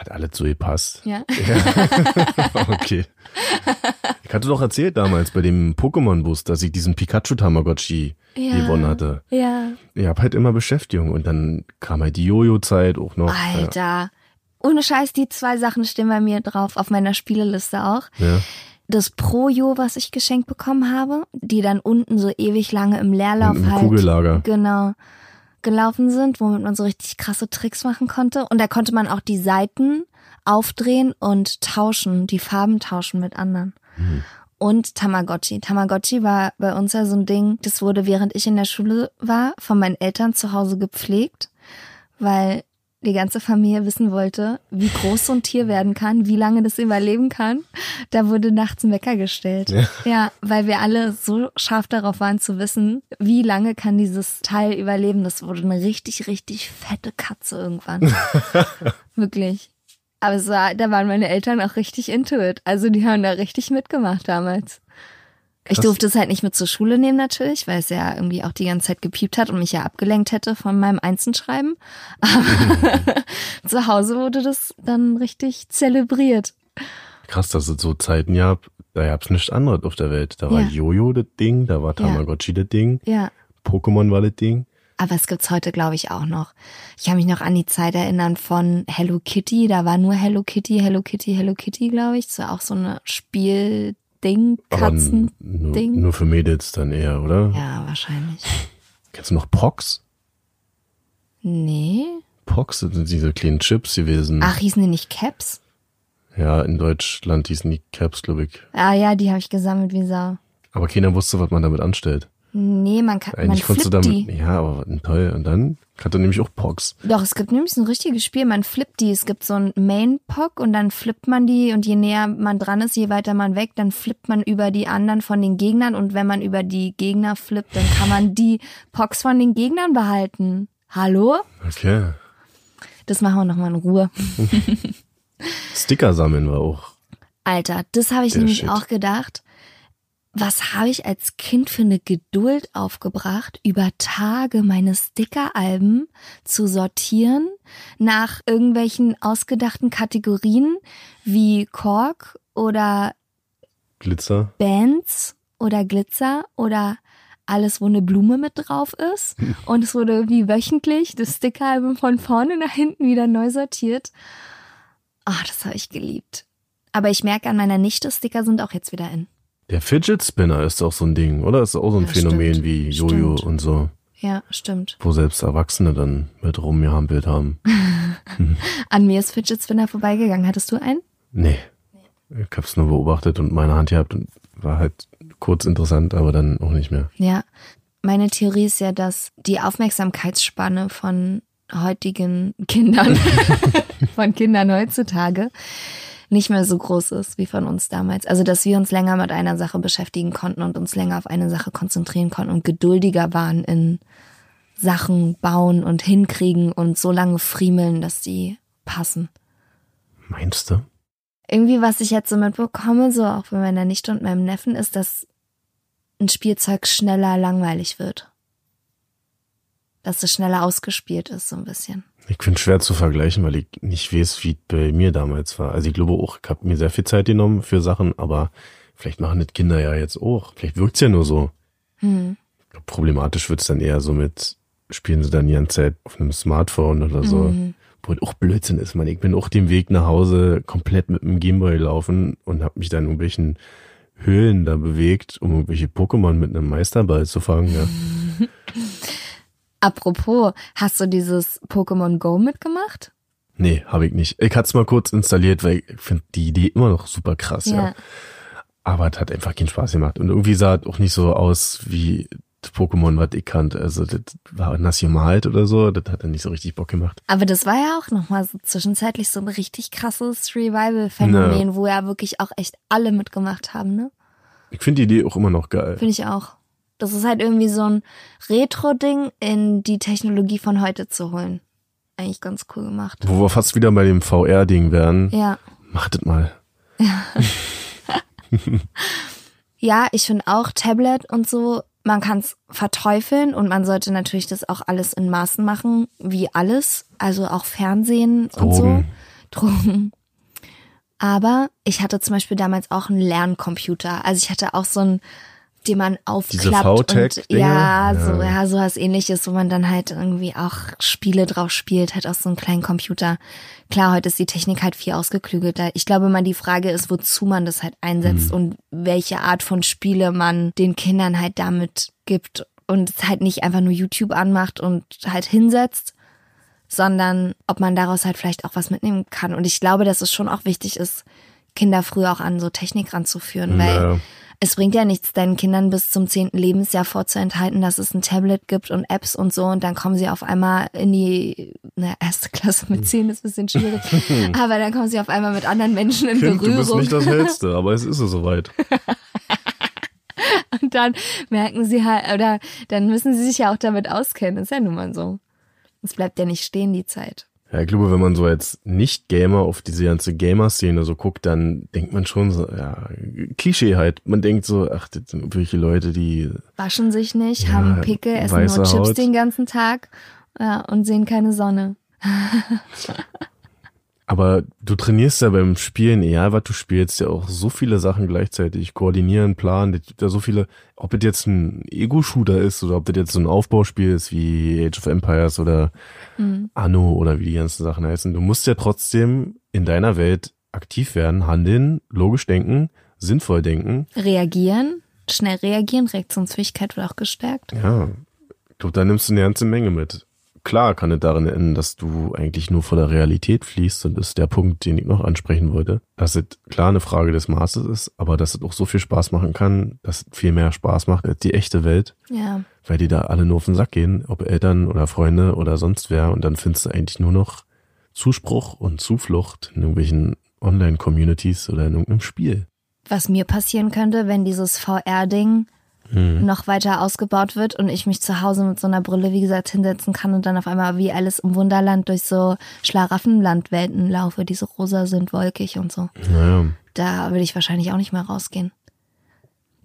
hat alles so gepasst. Ja. (laughs) okay. Ich hatte doch erzählt damals bei dem Pokémon-Bus, dass ich diesen Pikachu-Tamagotchi Ja. gewonnen hatte. Ja. Ich hab halt immer Beschäftigung und dann kam halt die Jojo-Zeit auch noch. Alter. Ohne Scheiß, die zwei Sachen stehen bei mir drauf, auf meiner Spieleliste auch. Ja. ja. Das Pro-Jo, was ich geschenkt bekommen habe, die dann unten so ewig lange im Leerlauf Im halt. Kugellager. Genau. Gelaufen sind, womit man so richtig krasse Tricks machen konnte. Und da konnte man auch die Seiten aufdrehen und tauschen, die Farben tauschen mit anderen. Und Tamagotchi. Tamagotchi war bei uns ja so ein Ding, das wurde während ich in der Schule war, von meinen Eltern zu Hause gepflegt, weil die ganze Familie wissen wollte, wie groß so ein Tier werden kann, wie lange das überleben kann. Da wurde nachts ein Wecker gestellt. Ja. ja, weil wir alle so scharf darauf waren zu wissen, wie lange kann dieses Teil überleben. Das wurde eine richtig, richtig fette Katze irgendwann. (laughs) Wirklich. Aber es war, da waren meine Eltern auch richtig into it. Also die haben da richtig mitgemacht damals. Ich durfte es halt nicht mit zur Schule nehmen natürlich, weil es ja irgendwie auch die ganze Zeit gepiept hat und mich ja abgelenkt hätte von meinem Einzelschreiben. Aber (laughs) zu Hause wurde das dann richtig zelebriert. Krass, dass es so Zeiten gab, da gab's nichts anderes auf der Welt. Da war Ja. Jojo das Ding, da war Tamagotchi das Ding, Ja. Pokémon war das Ding. Aber es gibt's heute, glaube ich, auch noch. Ich kann mich noch an die Zeit erinnern von Hello Kitty. Da war nur Hello Kitty, Hello Kitty, Hello Kitty, glaube ich. Das war auch so eine Spielding, N- Katzen. nur, Ding. nur für Mädels dann eher, oder? Ja, wahrscheinlich. (laughs) Kennst du noch Pox? Nee. Pox sind diese kleinen Chips gewesen. Ach, hießen die nicht Caps? Ja, in Deutschland hießen die Caps, glaube ich. Ah ja, die habe ich gesammelt wie Sau. Aber keiner wusste, was man damit anstellt. Nee, man kann, man Eigentlich du flippt damit, die. ja, aber toll. Und dann hatte nämlich auch Pox. Doch, es gibt nämlich so ein richtiges Spiel, man flippt die. Es gibt so ein Main-Pock und dann flippt man die und je näher man dran ist, je weiter man weg, dann flippt man über die anderen von den Gegnern und wenn man über die Gegner flippt, dann kann man die Pocks von den Gegnern behalten. Hallo? Okay. Das machen wir nochmal in Ruhe. (laughs) Sticker sammeln war auch. Alter, das habe ich Der nämlich Shit. auch gedacht. Was habe ich als Kind für eine Geduld aufgebracht, über Tage meine Stickeralben zu sortieren nach irgendwelchen ausgedachten Kategorien wie Kork oder Glitzer. Bands oder Glitzer oder alles, wo eine Blume mit drauf ist. (laughs) Und es wurde wie wöchentlich das Stickeralbum von vorne nach hinten wieder neu sortiert. Ah, das habe ich geliebt. Aber ich merke an meiner Nichte, Sticker sind auch jetzt wieder in. Der Fidget Spinner ist auch so ein Ding, oder? Ist auch so ein Ja, Phänomen stimmt. wie Jojo Stimmt. und so, Ja, stimmt. wo selbst Erwachsene dann mit rumgehampelt haben. (laughs) An mir ist Fidget Spinner vorbeigegangen. Hattest du einen? Nee. Ich hab's nur beobachtet und meine Hand gehabt und war halt kurz interessant, aber dann auch nicht mehr. Ja. Meine Theorie ist ja, dass die Aufmerksamkeitsspanne von heutigen Kindern, (laughs) von Kindern heutzutage, nicht mehr so groß ist wie von uns damals. Also, dass wir uns länger mit einer Sache beschäftigen konnten und uns länger auf eine Sache konzentrieren konnten und geduldiger waren in Sachen bauen und hinkriegen und so lange friemeln, dass die passen. Meinst du? irgendwie, was ich jetzt so mitbekomme, so auch bei meiner Nichte und meinem Neffen, ist, dass ein Spielzeug schneller langweilig wird. Dass es schneller ausgespielt ist, so ein bisschen. Ich finde schwer zu vergleichen, weil ich nicht weiß, wie es bei mir damals war. Also ich glaube auch, ich habe mir sehr viel Zeit genommen für Sachen, aber vielleicht machen das Kinder ja jetzt auch. Vielleicht wirkt's ja nur so. Hm. Problematisch wird's dann eher so mit, spielen sie dann die ganze Zeit auf einem Smartphone oder so. Mhm. Wo auch Blödsinn ist, man. Ich bin auch den Weg nach Hause komplett mit dem Gameboy gelaufen und habe mich dann in irgendwelchen Höhlen da bewegt, um irgendwelche Pokémon mit einem Meisterball zu fangen. Ja. (laughs) Apropos, hast du dieses Pokémon Go mitgemacht? Nee, habe ich nicht. Ich hatte es mal kurz installiert, weil ich finde die Idee immer noch super krass, ja. Aber es hat einfach keinen Spaß gemacht. Und irgendwie sah es auch nicht so aus wie Pokémon, was ich kannte. Also das war nass gemalt oder so. Das hat dann nicht so richtig Bock gemacht. Aber das war ja auch nochmal so zwischenzeitlich so ein richtig krasses Revival-Phänomen, wo ja wirklich auch echt alle mitgemacht haben, ne? Ich finde die Idee auch immer noch geil. Finde ich auch. Das ist halt irgendwie so ein Retro-Ding in die Technologie von heute zu holen. Eigentlich ganz cool gemacht. Wo wir fast wieder bei dem VR-Ding wären. Ja. Machtet mal. (laughs) Ja, ich finde auch Tablet und so, man kann es verteufeln und man sollte natürlich das auch alles in Maßen machen, wie alles. Also auch Fernsehen und so. Drogen. Drogen. Aber ich hatte zum Beispiel damals auch einen Lerncomputer. Also ich hatte auch so einen, den man aufklappt und VTech-Dinger? ja, so Ja. ja, sowas ähnliches, wo man dann halt irgendwie auch Spiele drauf spielt, halt aus so einem kleinen Computer. Klar, heute ist die Technik halt viel ausgeklügelter. Ich glaube mal, die Frage ist, wozu man das halt einsetzt und welche Art von Spiele man den Kindern halt damit gibt und es halt nicht einfach nur YouTube anmacht und halt hinsetzt, sondern ob man daraus halt vielleicht auch was mitnehmen kann. Und ich glaube, dass es schon auch wichtig ist, Kinder früher auch an so Technik ranzuführen, weil Ja. Es bringt ja nichts, deinen Kindern bis zum zehnten Lebensjahr vorzuenthalten, dass es ein Tablet gibt und Apps und so und dann kommen sie auf einmal in die na, erste Klasse mit zehn ist ein bisschen schwierig, (laughs) aber dann kommen sie auf einmal mit anderen Menschen in Kind, du bist Berührung nicht das (laughs) Hellste, aber es ist es soweit. (laughs) und dann merken sie halt, oder dann müssen sie sich ja auch damit auskennen, ist ja nun mal so. Es bleibt ja nicht stehen, die Zeit. Ja, ich glaube, wenn man so als Nicht-Gamer auf diese ganze Gamer-Szene so guckt, dann denkt man schon so, ja, Klischee halt. Man denkt so, ach, das sind irgendwelche Leute, die, Waschen sich nicht, Ja, haben Pickel, essen nur Chips Haut. den ganzen Tag ja, und sehen keine Sonne. (laughs) aber du trainierst ja beim Spielen, egal was du spielst, ja auch so viele Sachen gleichzeitig. Koordinieren, planen, es gibt ja so viele, ob es jetzt ein Ego-Shooter ist oder ob das jetzt so ein Aufbauspiel ist wie Age of Empires oder Anno oder wie die ganzen Sachen heißen. Du musst ja trotzdem in deiner Welt aktiv werden, handeln, logisch denken, sinnvoll denken. Reagieren, schnell reagieren, Reaktionsfähigkeit wird auch gestärkt. Ja, ich glaube, da nimmst du eine ganze Menge mit. Klar kann es darin enden, dass du eigentlich nur vor der Realität fließt und das ist der Punkt, den ich noch ansprechen wollte. Dass es klar eine Frage des Maßes ist, aber dass es auch so viel Spaß machen kann, dass es viel mehr Spaß macht als die echte Welt, Ja, weil die da alle nur auf den Sack gehen, ob Eltern oder Freunde oder sonst wer und dann findest du eigentlich nur noch Zuspruch und Zuflucht in irgendwelchen Online-Communities oder in irgendeinem Spiel. was mir passieren könnte, wenn dieses VR-Ding noch weiter ausgebaut wird und ich mich zu Hause mit so einer Brille, wie gesagt, hinsetzen kann und dann auf einmal wie Alice im Wunderland durch so Schlaraffenlandwelten laufe, die so rosa sind, wolkig und so. Naja, Da würde ich wahrscheinlich auch nicht mehr rausgehen.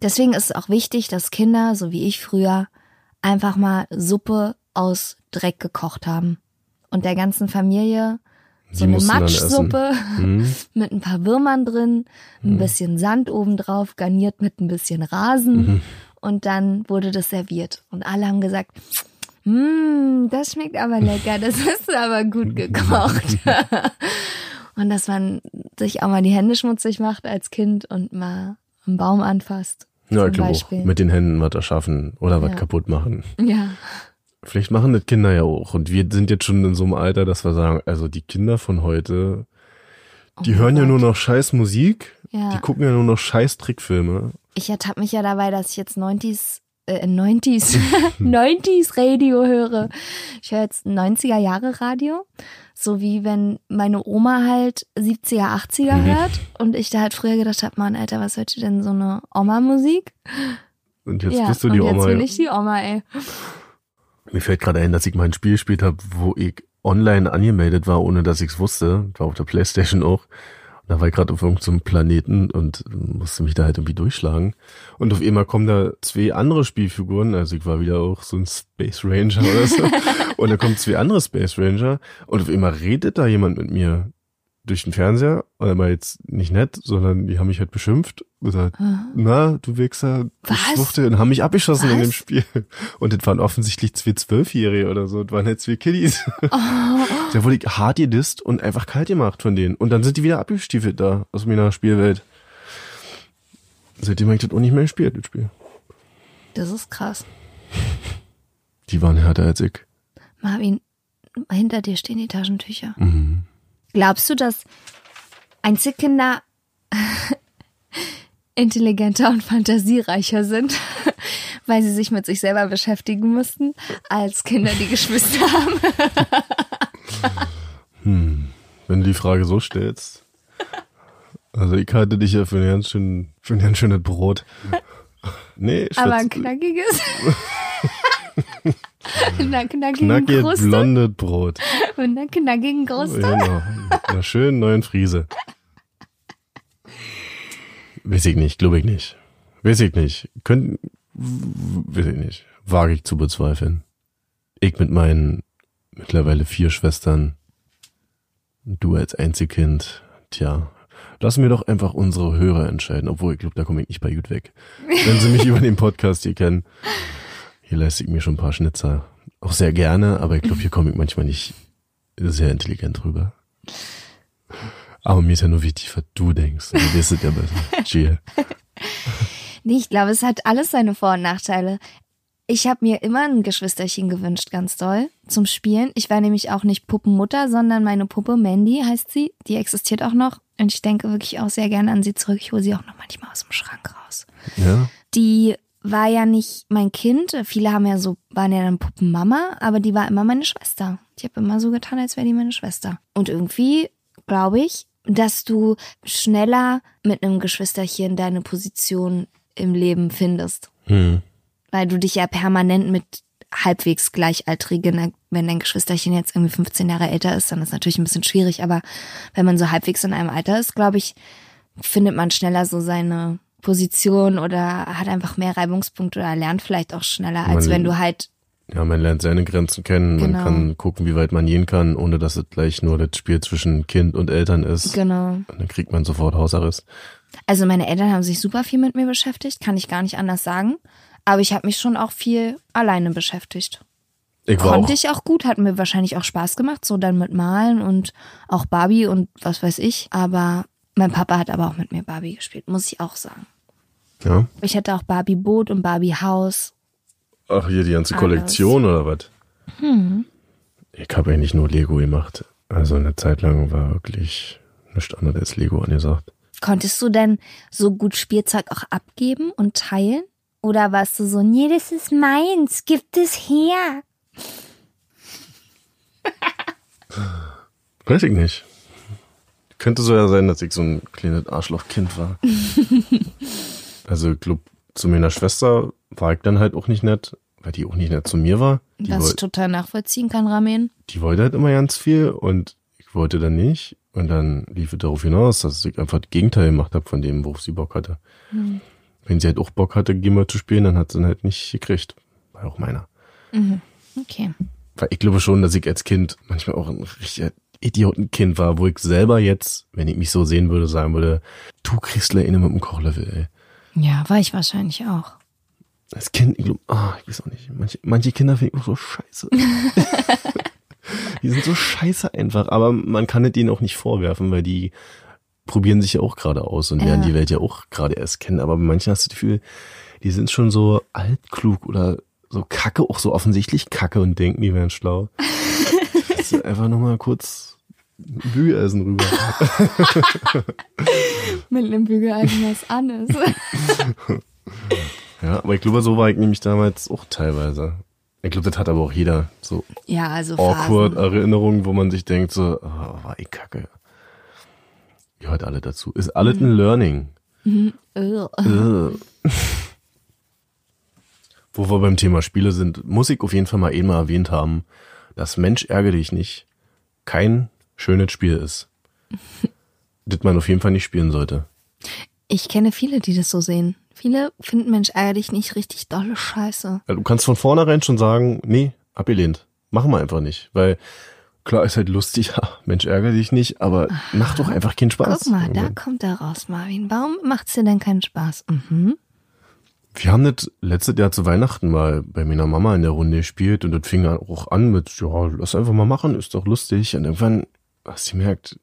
Deswegen ist es auch wichtig, dass Kinder, so wie ich früher, einfach mal Suppe aus Dreck gekocht haben. Und der ganzen Familie so Die eine Matschsuppe Hm? (laughs) mit ein paar Würmern drin, ein bisschen Sand obendrauf, garniert mit ein bisschen Rasen. Und dann wurde das serviert. Und alle haben gesagt, Mmm, das schmeckt aber lecker, das du aber gut gekocht. (laughs) und dass man sich auch mal die Hände schmutzig macht als Kind und mal einen Baum anfasst. ja, zum ich glaube auch. Beispiel. Mit den Händen was erschaffen oder was Ja. kaputt machen. Ja. Vielleicht machen das Kinder ja auch. Und wir sind jetzt schon in so einem Alter, dass wir sagen, also die Kinder von heute, die Oh hören ja Gott. nur noch scheiß Musik, Ja. die gucken ja nur noch scheiß Trickfilme. Ich ertappe mich ja dabei, dass ich jetzt 90s, äh, 90s, 90s (laughs) Radio höre. Ich höre jetzt 90er Jahre Radio. So wie wenn meine Oma halt 70er, 80er Mhm. hört und ich da halt früher gedacht habe, Mann, Alter, was hört ihr denn so eine Oma-Musik? Und jetzt Ja, bist du und die jetzt Oma. bin ich die Oma, ey. Mir fällt gerade ein, dass ich mal ein Spiel gespielt habe, wo ich online angemeldet war, ohne dass ich es wusste. War auf der Playstation auch. Und da war ich gerade auf irgendeinem Planeten und musste mich da halt irgendwie durchschlagen. Und auf einmal kommen da zwei andere Spielfiguren. Also ich war wieder auch so ein Space Ranger oder so. (laughs) und da kommen zwei andere Space Ranger. Und auf einmal redet da jemand mit mir durch den Fernseher. Er war jetzt nicht nett, sondern die haben mich halt beschimpft. Und gesagt, na, du Wichser, du Was? Schwuchtel. Und haben mich abgeschossen in Was? dem Spiel. Und das waren offensichtlich zwei Zwölfjährige oder so. Das waren halt zwei Kiddies. Da wurde ich hart gedisst und einfach kalt gemacht von denen. Und dann sind die wieder abgestiefelt da aus meiner Spielwelt. Seitdem habe ich das auch nicht mehr gespielt, das Spiel. Das ist krass. Die waren härter als ich. Marvin, hinter dir stehen die Taschentücher. Mhm. Glaubst du, dass Einzelkinder (laughs) intelligenter und fantasiereicher sind, (laughs) weil sie sich mit sich selber beschäftigen mussten, als Kinder, die Geschwister (laughs) haben? Wenn du die Frage so stellst. Also ich halte dich ja für einen ganz schön ein schönes Brot. Nee, ich Aber ein knackiges. (laughs) Einer knackigen knackiges Kruste blondes Brot. (laughs) und einer knackigen Kruste. Genau. Einer schönen neuen Friese. Weiß ich nicht, glaube ich nicht. Weiß ich nicht. Können, weiß ich nicht. Wage ich zu bezweifeln. Ich mit meinen mittlerweile vier Schwestern, du als Einzelkind, tja, lassen wir doch einfach unsere Hörer entscheiden, obwohl ich glaube, da komme ich nicht bei gut weg. Wenn sie mich (laughs) über den Podcast hier kennen, hier leiste ich mir schon ein paar Schnitzer. Auch sehr gerne, aber ich glaube, hier komme ich manchmal nicht sehr intelligent rüber. Aber mir ist ja nur wichtig, was du denkst. Du weißt es ja besser. (laughs) Chill. Nee, ich glaube, es hat alles seine Vor- und Nachteile. Ich habe mir immer ein Geschwisterchen gewünscht, ganz doll, zum Spielen. Ich war nämlich auch nicht Puppenmutter, sondern meine Puppe Mandy heißt sie. Die existiert auch noch. Und ich denke wirklich auch sehr gerne an sie zurück. Ich hole sie auch noch manchmal aus dem Schrank raus. Ja? Die war ja nicht mein Kind. Viele haben ja so, waren ja dann Puppenmama, aber die war immer meine Schwester. Ich habe immer so getan, als wäre die meine Schwester. Und irgendwie glaube ich, dass du schneller mit einem Geschwisterchen deine Position im Leben findest. Hm. Weil du dich ja permanent mit halbwegs Gleichaltrigen, wenn dein Geschwisterchen jetzt irgendwie 15 Jahre älter ist, dann ist natürlich ein bisschen schwierig, aber wenn man so halbwegs in einem Alter ist, glaube ich, findet man schneller so seine Position oder hat einfach mehr Reibungspunkte oder lernt vielleicht auch schneller, als Man- wenn du halt, Ja, man lernt seine Grenzen kennen. Man Genau. kann gucken, wie weit man gehen kann, ohne dass es gleich nur das Spiel zwischen Kind und Eltern ist. genau. Und dann kriegt man sofort Hausarrest. Also meine Eltern haben sich super viel mit mir beschäftigt, kann ich gar nicht anders sagen. Aber ich habe mich schon auch viel alleine beschäftigt. Ich war Konnte auch, ich auch gut, hat mir wahrscheinlich auch Spaß gemacht, so dann mit Malen und auch Barbie und was weiß ich. Aber mein Papa hat aber auch mit mir Barbie gespielt, muss ich auch sagen. Ja. Ich hatte auch Barbie Boot und Barbie Haus. Ach, hier die ganze Alles. Kollektion oder was? Hm. Ich habe eigentlich nur Lego gemacht. Also eine Zeit lang war wirklich nichts anderes als Lego angesagt. Konntest du denn so gut Spielzeug auch abgeben und teilen? Oder warst du so, nee, das ist meins, gib es her? (laughs) Weiß ich nicht. Könnte so ja sein, dass ich so ein kleines Arschlochkind war. (laughs) also, ich glaub, zu meiner Schwester war ich dann halt auch nicht nett, weil die auch nicht nett zu mir war. Die, Was ich total nachvollziehen kann, Ramen. die wollte halt immer ganz viel und ich wollte dann nicht. Und dann lief es darauf hinaus, dass ich einfach das Gegenteil gemacht habe von dem, worauf sie Bock hatte. Wenn sie halt auch Bock hatte, Gamer zu spielen, dann hat sie ihn halt nicht gekriegt. War auch meiner. Okay. Weil ich glaube schon, dass ich als Kind manchmal auch ein richtiger Idiotenkind war, wo ich selber jetzt, wenn ich mich so sehen würde, sagen würde, du kriegst eine mit dem Kochlöffel, ey. Ja, war ich wahrscheinlich auch. Als Kind, ah, ich weiß auch nicht. Manche, manche Kinder finde ich auch so scheiße. (laughs) die sind so scheiße einfach, aber man kann es denen auch nicht vorwerfen, weil die probieren sich ja auch gerade aus und lernen Ja. die Welt ja auch gerade erst kennen. Aber bei manchen hast du das Gefühl, die sind schon so altklug oder so kacke, auch so offensichtlich kacke und denken, die wären schlau. (laughs) Das einfach nochmal kurz Bügeleisen rüber. (laughs) Mit einem Bügeleisen, was an ist. Ja, aber ich glaube, so war ich nämlich damals auch teilweise. Ich glaube, das hat aber auch jeder so ja, also awkward Phasen. Erinnerungen, wo man sich denkt so, oh, war ich kacke. Gehört alle dazu. Ist alles ein Learning. Ugh. Ugh. (laughs) Wo wir beim Thema Spiele sind, muss ich auf jeden Fall mal eben mal erwähnt haben, dass Mensch ärgere dich nicht kein schönes Spiel ist. (laughs) das man auf jeden Fall nicht spielen sollte. Ich kenne viele, die das so sehen. Viele finden Mensch ärger dich nicht richtig dolle Scheiße. Du kannst von vornherein schon sagen, nee, abgelehnt. Machen wir einfach nicht. Weil klar ist halt lustig, (laughs) ja, Mensch ärgere dich nicht, aber macht doch einfach keinen Spaß. Guck mal, da kommt er raus, Marvin. Warum macht's dir denn keinen Spaß? Mhm. Wir haben das letztes Jahr zu Weihnachten mal bei meiner Mama in der Runde gespielt und das fing auch an mit, ja, lass einfach mal machen, ist doch lustig. Und irgendwann hast du gemerkt,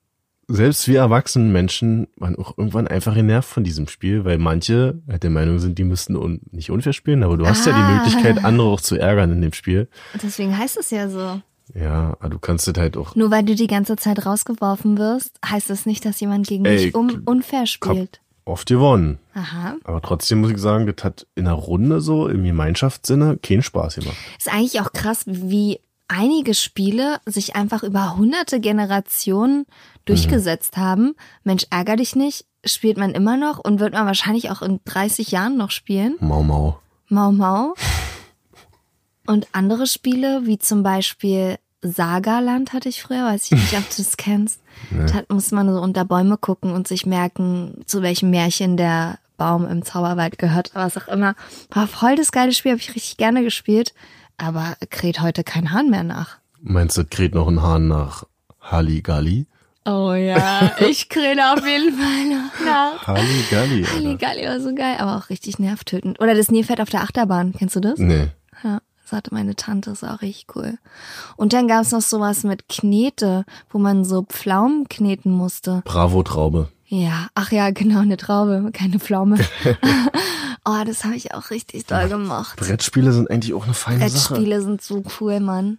selbst wir erwachsenen Menschen waren auch irgendwann einfach genervt von diesem Spiel, weil manche halt der Meinung sind, die müssten un nicht unfair spielen, aber du hast ja Ah. die Möglichkeit, andere auch zu ärgern in dem Spiel. Deswegen heißt es ja so. Ja, aber du kannst das halt auch Nur weil du die ganze Zeit rausgeworfen wirst, heißt das nicht, dass jemand gegen Ey, dich um, unfair spielt. oft gewonnen. Aha. Aber trotzdem muss ich sagen, das hat in der Runde so, im Gemeinschaftssinne, keinen Spaß gemacht. Ist eigentlich auch krass, wie einige Spiele sich einfach über hunderte Generationen durchgesetzt haben. Mensch, ärger dich nicht, spielt man immer noch und wird man wahrscheinlich auch in 30 Jahren noch spielen. Mau Mau. Mau Mau. Und andere Spiele, wie zum Beispiel Sagaland hatte ich früher, weiß ich nicht, ob du das kennst. Da muss man so unter Bäume gucken und sich merken, zu welchem Märchen der Baum im Zauberwald gehört, was auch immer. War voll das geile Spiel, habe ich richtig gerne gespielt, aber kräht heute kein Hahn mehr nach. Meinst du, kräht noch ein Hahn nach Halligalli? Oh ja, (laughs) ich krähe auf jeden Fall noch nach. Halligalli, Alter. Halligalli war so geil, aber auch richtig nervtötend. Oder das Nilpferd auf der Achterbahn, kennst du das? Nee. Ja, das hatte meine Tante, das ist auch richtig cool. Und dann gab's noch sowas mit Knete, wo man so Pflaumen kneten musste. Bravo Traube. Ja, ach ja, genau, eine Traube, keine Pflaume. (laughs) oh, das habe ich auch richtig doll gemacht. Brettspiele sind eigentlich auch eine feine Sache. Brettspiele sind so cool, Mann.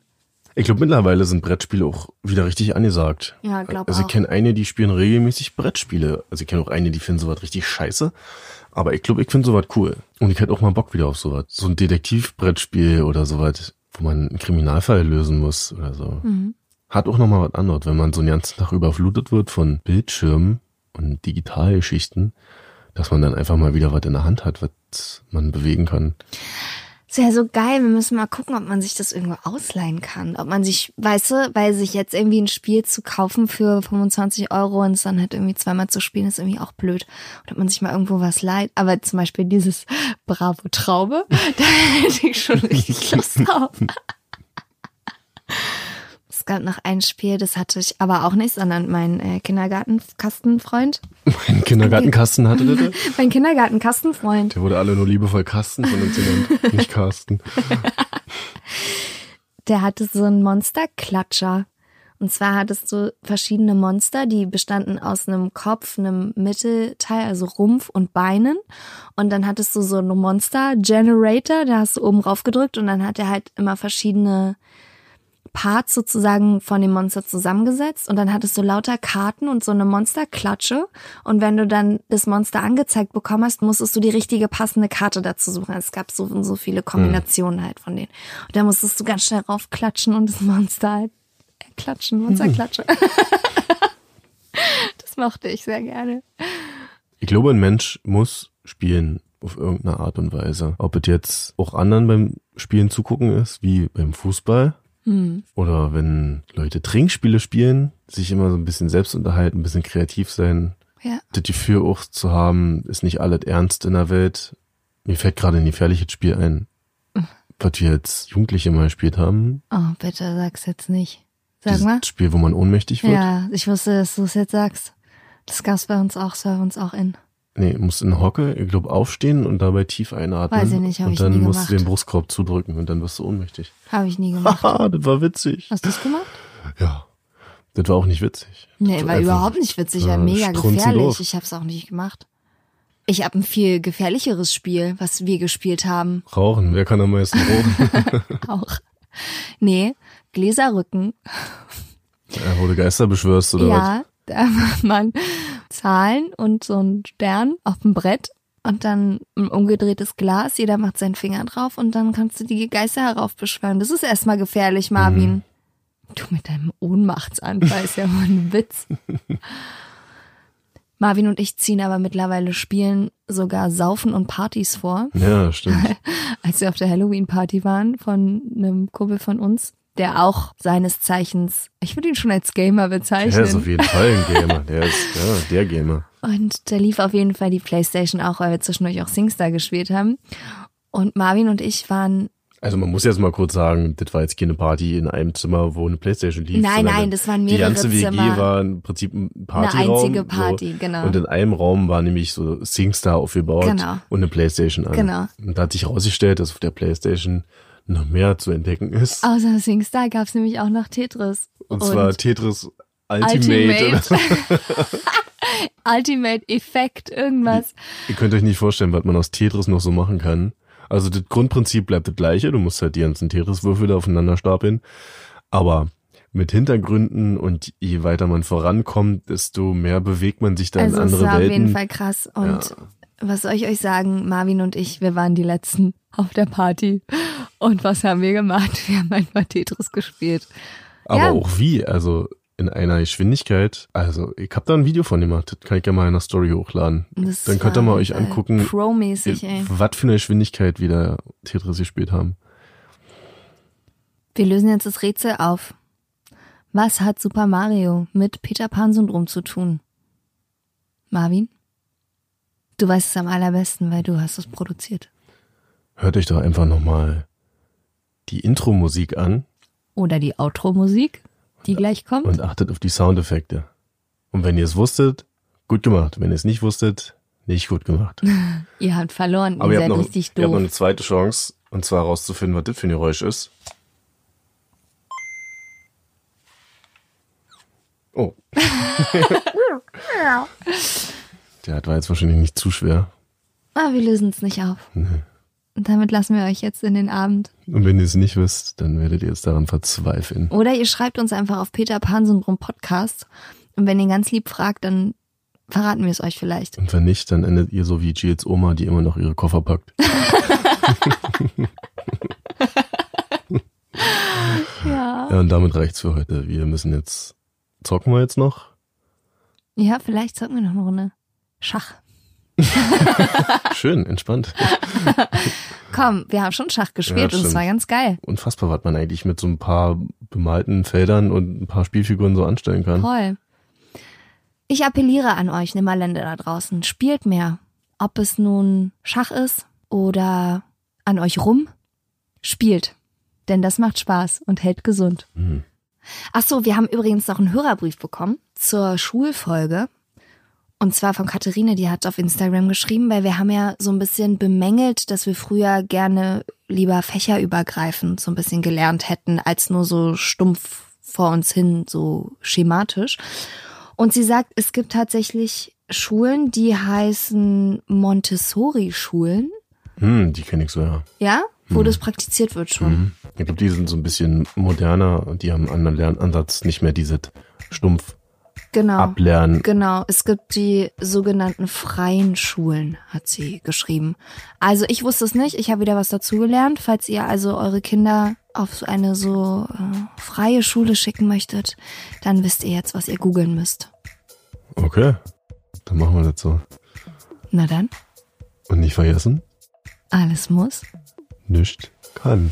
Ich glaube, mittlerweile sind Brettspiele auch wieder richtig angesagt. Ja, glaub Also ich kenne eine, die spielen regelmäßig Brettspiele. Also ich kenne auch eine, die finden sowas richtig scheiße. Aber ich glaube, ich finde sowas cool. Und ich hätte auch mal Bock wieder auf sowas. So ein Detektivbrettspiel oder sowas, wo man einen Kriminalfall lösen muss oder so. Mhm. Hat auch nochmal was anderes, wenn man so den ganzen Tag überflutet wird von Bildschirmen und Digitalgeschichten, dass man dann einfach mal wieder was in der Hand hat, was man bewegen kann. Ist ja so geil. Wir müssen mal gucken, ob man sich das irgendwo ausleihen kann. Ob man sich, weißt du, weil sich jetzt irgendwie ein Spiel zu kaufen für 25 Euro und es dann halt irgendwie zweimal zu spielen, ist irgendwie auch blöd. Oder ob man sich mal irgendwo was leiht. Aber zum Beispiel dieses (laughs) Bravo Traube, (laughs) da hätte ich schon richtig Lust drauf. (laughs) Es gab noch ein Spiel, das hatte ich aber auch nicht, sondern mein äh, Kindergartenkastenfreund. Mein Kindergartenkasten hatte (laughs) das. Mein Kindergartenkastenfreund. Der wurde alle nur liebevoll Kasten von uns genannt, (laughs) nicht Carsten. (laughs) der hatte so einen Monsterklatscher. Und zwar hattest du verschiedene Monster, die bestanden aus einem Kopf, einem Mittelteil, also Rumpf und Beinen. Und dann hattest du so einen Monster-Generator, da hast du oben rauf gedrückt und dann hat er halt immer verschiedene Parts sozusagen von dem Monster zusammengesetzt und dann hattest du lauter Karten und so eine Monsterklatsche und wenn du dann das Monster angezeigt bekommen hast, musstest du die richtige passende Karte dazu suchen. Es gab so und so viele Kombinationen halt von denen. Und da musstest du ganz schnell raufklatschen und das Monster halt klatschen, Monsterklatsche. (laughs) das mochte ich sehr gerne. Ich glaube, ein Mensch muss spielen auf irgendeine Art und Weise. Ob es jetzt auch anderen beim Spielen zugucken ist, wie beim Fußball. Oder wenn Leute Trinkspiele spielen, sich immer so ein bisschen selbst unterhalten, ein bisschen kreativ sein. Ja. Das Gefühl auch zu haben, ist nicht alles ernst in der Welt. Mir fällt gerade ein gefährliches Spiel ein, was wir als Jugendliche mal gespielt haben. Oh, bitte sag's jetzt nicht. Sag Dieses mal. Spiel, wo man ohnmächtig wird. Ja, ich wusste, dass du es jetzt sagst. Das gab's bei uns auch, das war bei uns auch in. Nee, musst in Hocke, ich glaube, aufstehen und dabei tief einatmen. Weiß ich nicht, hab Und ich dann nie musst du gemacht. den Brustkorb zudrücken und dann wirst du ohnmächtig. Habe ich nie (laughs) gemacht. Haha, das war witzig. Hast du's gemacht? Ja. Das war auch nicht witzig. Nee, Das war überhaupt nicht witzig, war ja, mega gefährlich. Ich hab's auch nicht gemacht. Ich hab ein viel gefährlicheres Spiel, was wir gespielt haben. Rauchen, wer kann am meisten rauchen? (laughs) Auch. Nee, Gläserrücken. ja, wo du Geister beschwörst oder was? ja, da man Zahlen und so ein Stern auf dem Brett und dann ein umgedrehtes Glas. Jeder macht seinen Finger drauf und dann kannst du die Geister heraufbeschwören. Das ist erstmal gefährlich, Marvin. Du mit deinem Ohnmachtsanfall ist ja wohl ein Witz. (laughs) Marvin und ich ziehen aber mittlerweile Spielen sogar Saufen und Partys vor. Ja, stimmt. (laughs) Als wir auf der Halloween-Party waren von einem Kumpel von uns, der auch seines Zeichens, ich würde ihn schon als Gamer bezeichnen. Der ist auf jeden Fall ein Gamer. Der ist, ja, der Gamer. Und da lief auf jeden Fall die Playstation auch, weil wir zwischendurch auch Singstar gespielt haben. Und Marvin und ich waren, Also man muss jetzt mal kurz sagen, das war jetzt keine Party in einem Zimmer, wo eine Playstation lief. Nein, nein, das waren Die mehrere ganze WG Zimmer. war im Prinzip ein Partyraum. einzige Party, so. genau. Und in einem Raum war nämlich so Singstar aufgebaut Genau. und eine Playstation an. Genau. Und da hat sich herausgestellt, dass auf der Playstation noch mehr zu entdecken ist. außer Singstar gab es nämlich auch noch Tetris. Und, zwar Tetris Ultimate. Ultimate. (laughs) (laughs) Ultimate Effekt, irgendwas. Ihr könnt euch nicht vorstellen, was man aus Tetris noch so machen kann. Also das Grundprinzip bleibt das gleiche. Du musst halt die ganzen Tetris-Würfel da aufeinander stapeln. Aber mit Hintergründen und je weiter man vorankommt, desto mehr bewegt man sich da Also in es andere war auf Welten. jeden Fall krass. Und was soll ich euch sagen? Marvin und ich, wir waren die Letzten auf der Party. Und was haben wir gemacht? Wir haben einfach Tetris gespielt. Aber Ja. auch wie? Also in einer Geschwindigkeit. Also, ich habe da ein Video von gemacht, das kann ich gerne mal in der Story hochladen. Das Dann könnt ihr mal euch äh, angucken, Pro-mäßig, ey. was für eine Geschwindigkeit wir da Tetris gespielt haben. Wir lösen jetzt das Rätsel auf. Was hat Super Mario mit Peter Pan-Syndrom zu tun? Marvin? Du weißt es am allerbesten, weil du hast es produziert. Hört euch doch einfach nochmal die Intro-Musik an Oder die Outro-Musik, die gleich kommt. und achtet auf die Soundeffekte. Und wenn ihr es wusstet, gut gemacht. Wenn ihr es nicht wusstet, nicht gut gemacht. (laughs) Ihr habt verloren, Aber ihr ihr habt, seid noch, richtig ihr habt noch doof. eine zweite Chance, und zwar herauszufinden, was das für ein Geräusch ist. Oh. (laughs) (laughs) Der war jetzt wahrscheinlich nicht zu schwer. Ah, wir lösen es nicht auf. Und damit lassen wir euch jetzt in den Abend. Und wenn ihr es nicht wisst, dann werdet ihr jetzt daran verzweifeln. Oder ihr schreibt uns einfach auf Peter Pan Syndrom Podcast. Und wenn ihr ganz lieb fragt, dann verraten wir es euch vielleicht. Und wenn nicht, dann endet ihr so wie Gilles Oma, die immer noch ihre Koffer packt. (laughs) Ja. Ja, und damit reicht's für heute. Wir müssen jetzt, zocken wir jetzt noch? Ja, vielleicht zocken wir noch eine Runde. Schach. (laughs) Schön, entspannt. (laughs) Komm, wir haben schon Schach gespielt Ja, und es war ganz geil. Unfassbar, was man eigentlich mit so ein paar bemalten Feldern und ein paar Spielfiguren so anstellen kann. Toll. Ich appelliere an euch, Nimmerländer da draußen. Spielt mehr. Ob es nun Schach ist oder an euch rum. Spielt. Denn das macht Spaß und hält gesund. Mhm. Ach so, wir haben übrigens noch einen Hörerbrief bekommen zur Schulfolge. Und zwar von Katharine, die hat auf Instagram geschrieben, weil wir haben ja so ein bisschen bemängelt, dass wir früher gerne lieber fächerübergreifend so ein bisschen gelernt hätten, als nur so stumpf vor uns hin, so schematisch. Und sie sagt, es gibt tatsächlich Schulen, die heißen Montessori-Schulen, Hm, die kenne ich so, ja. ja, wo das praktiziert wird schon. Mhm. Ich glaube, die sind so ein bisschen moderner und die haben einen anderen Lernansatz, nicht mehr diese stumpf Genau. ablernen. Genau, es gibt die sogenannten freien Schulen, hat sie geschrieben. Also ich wusste es nicht, ich habe wieder was dazugelernt. Falls ihr also eure Kinder auf so eine so äh, freie Schule schicken möchtet, dann wisst ihr jetzt, was ihr googeln müsst. Okay, dann machen wir das so. Na dann, Und nicht vergessen, alles muss. nicht kann.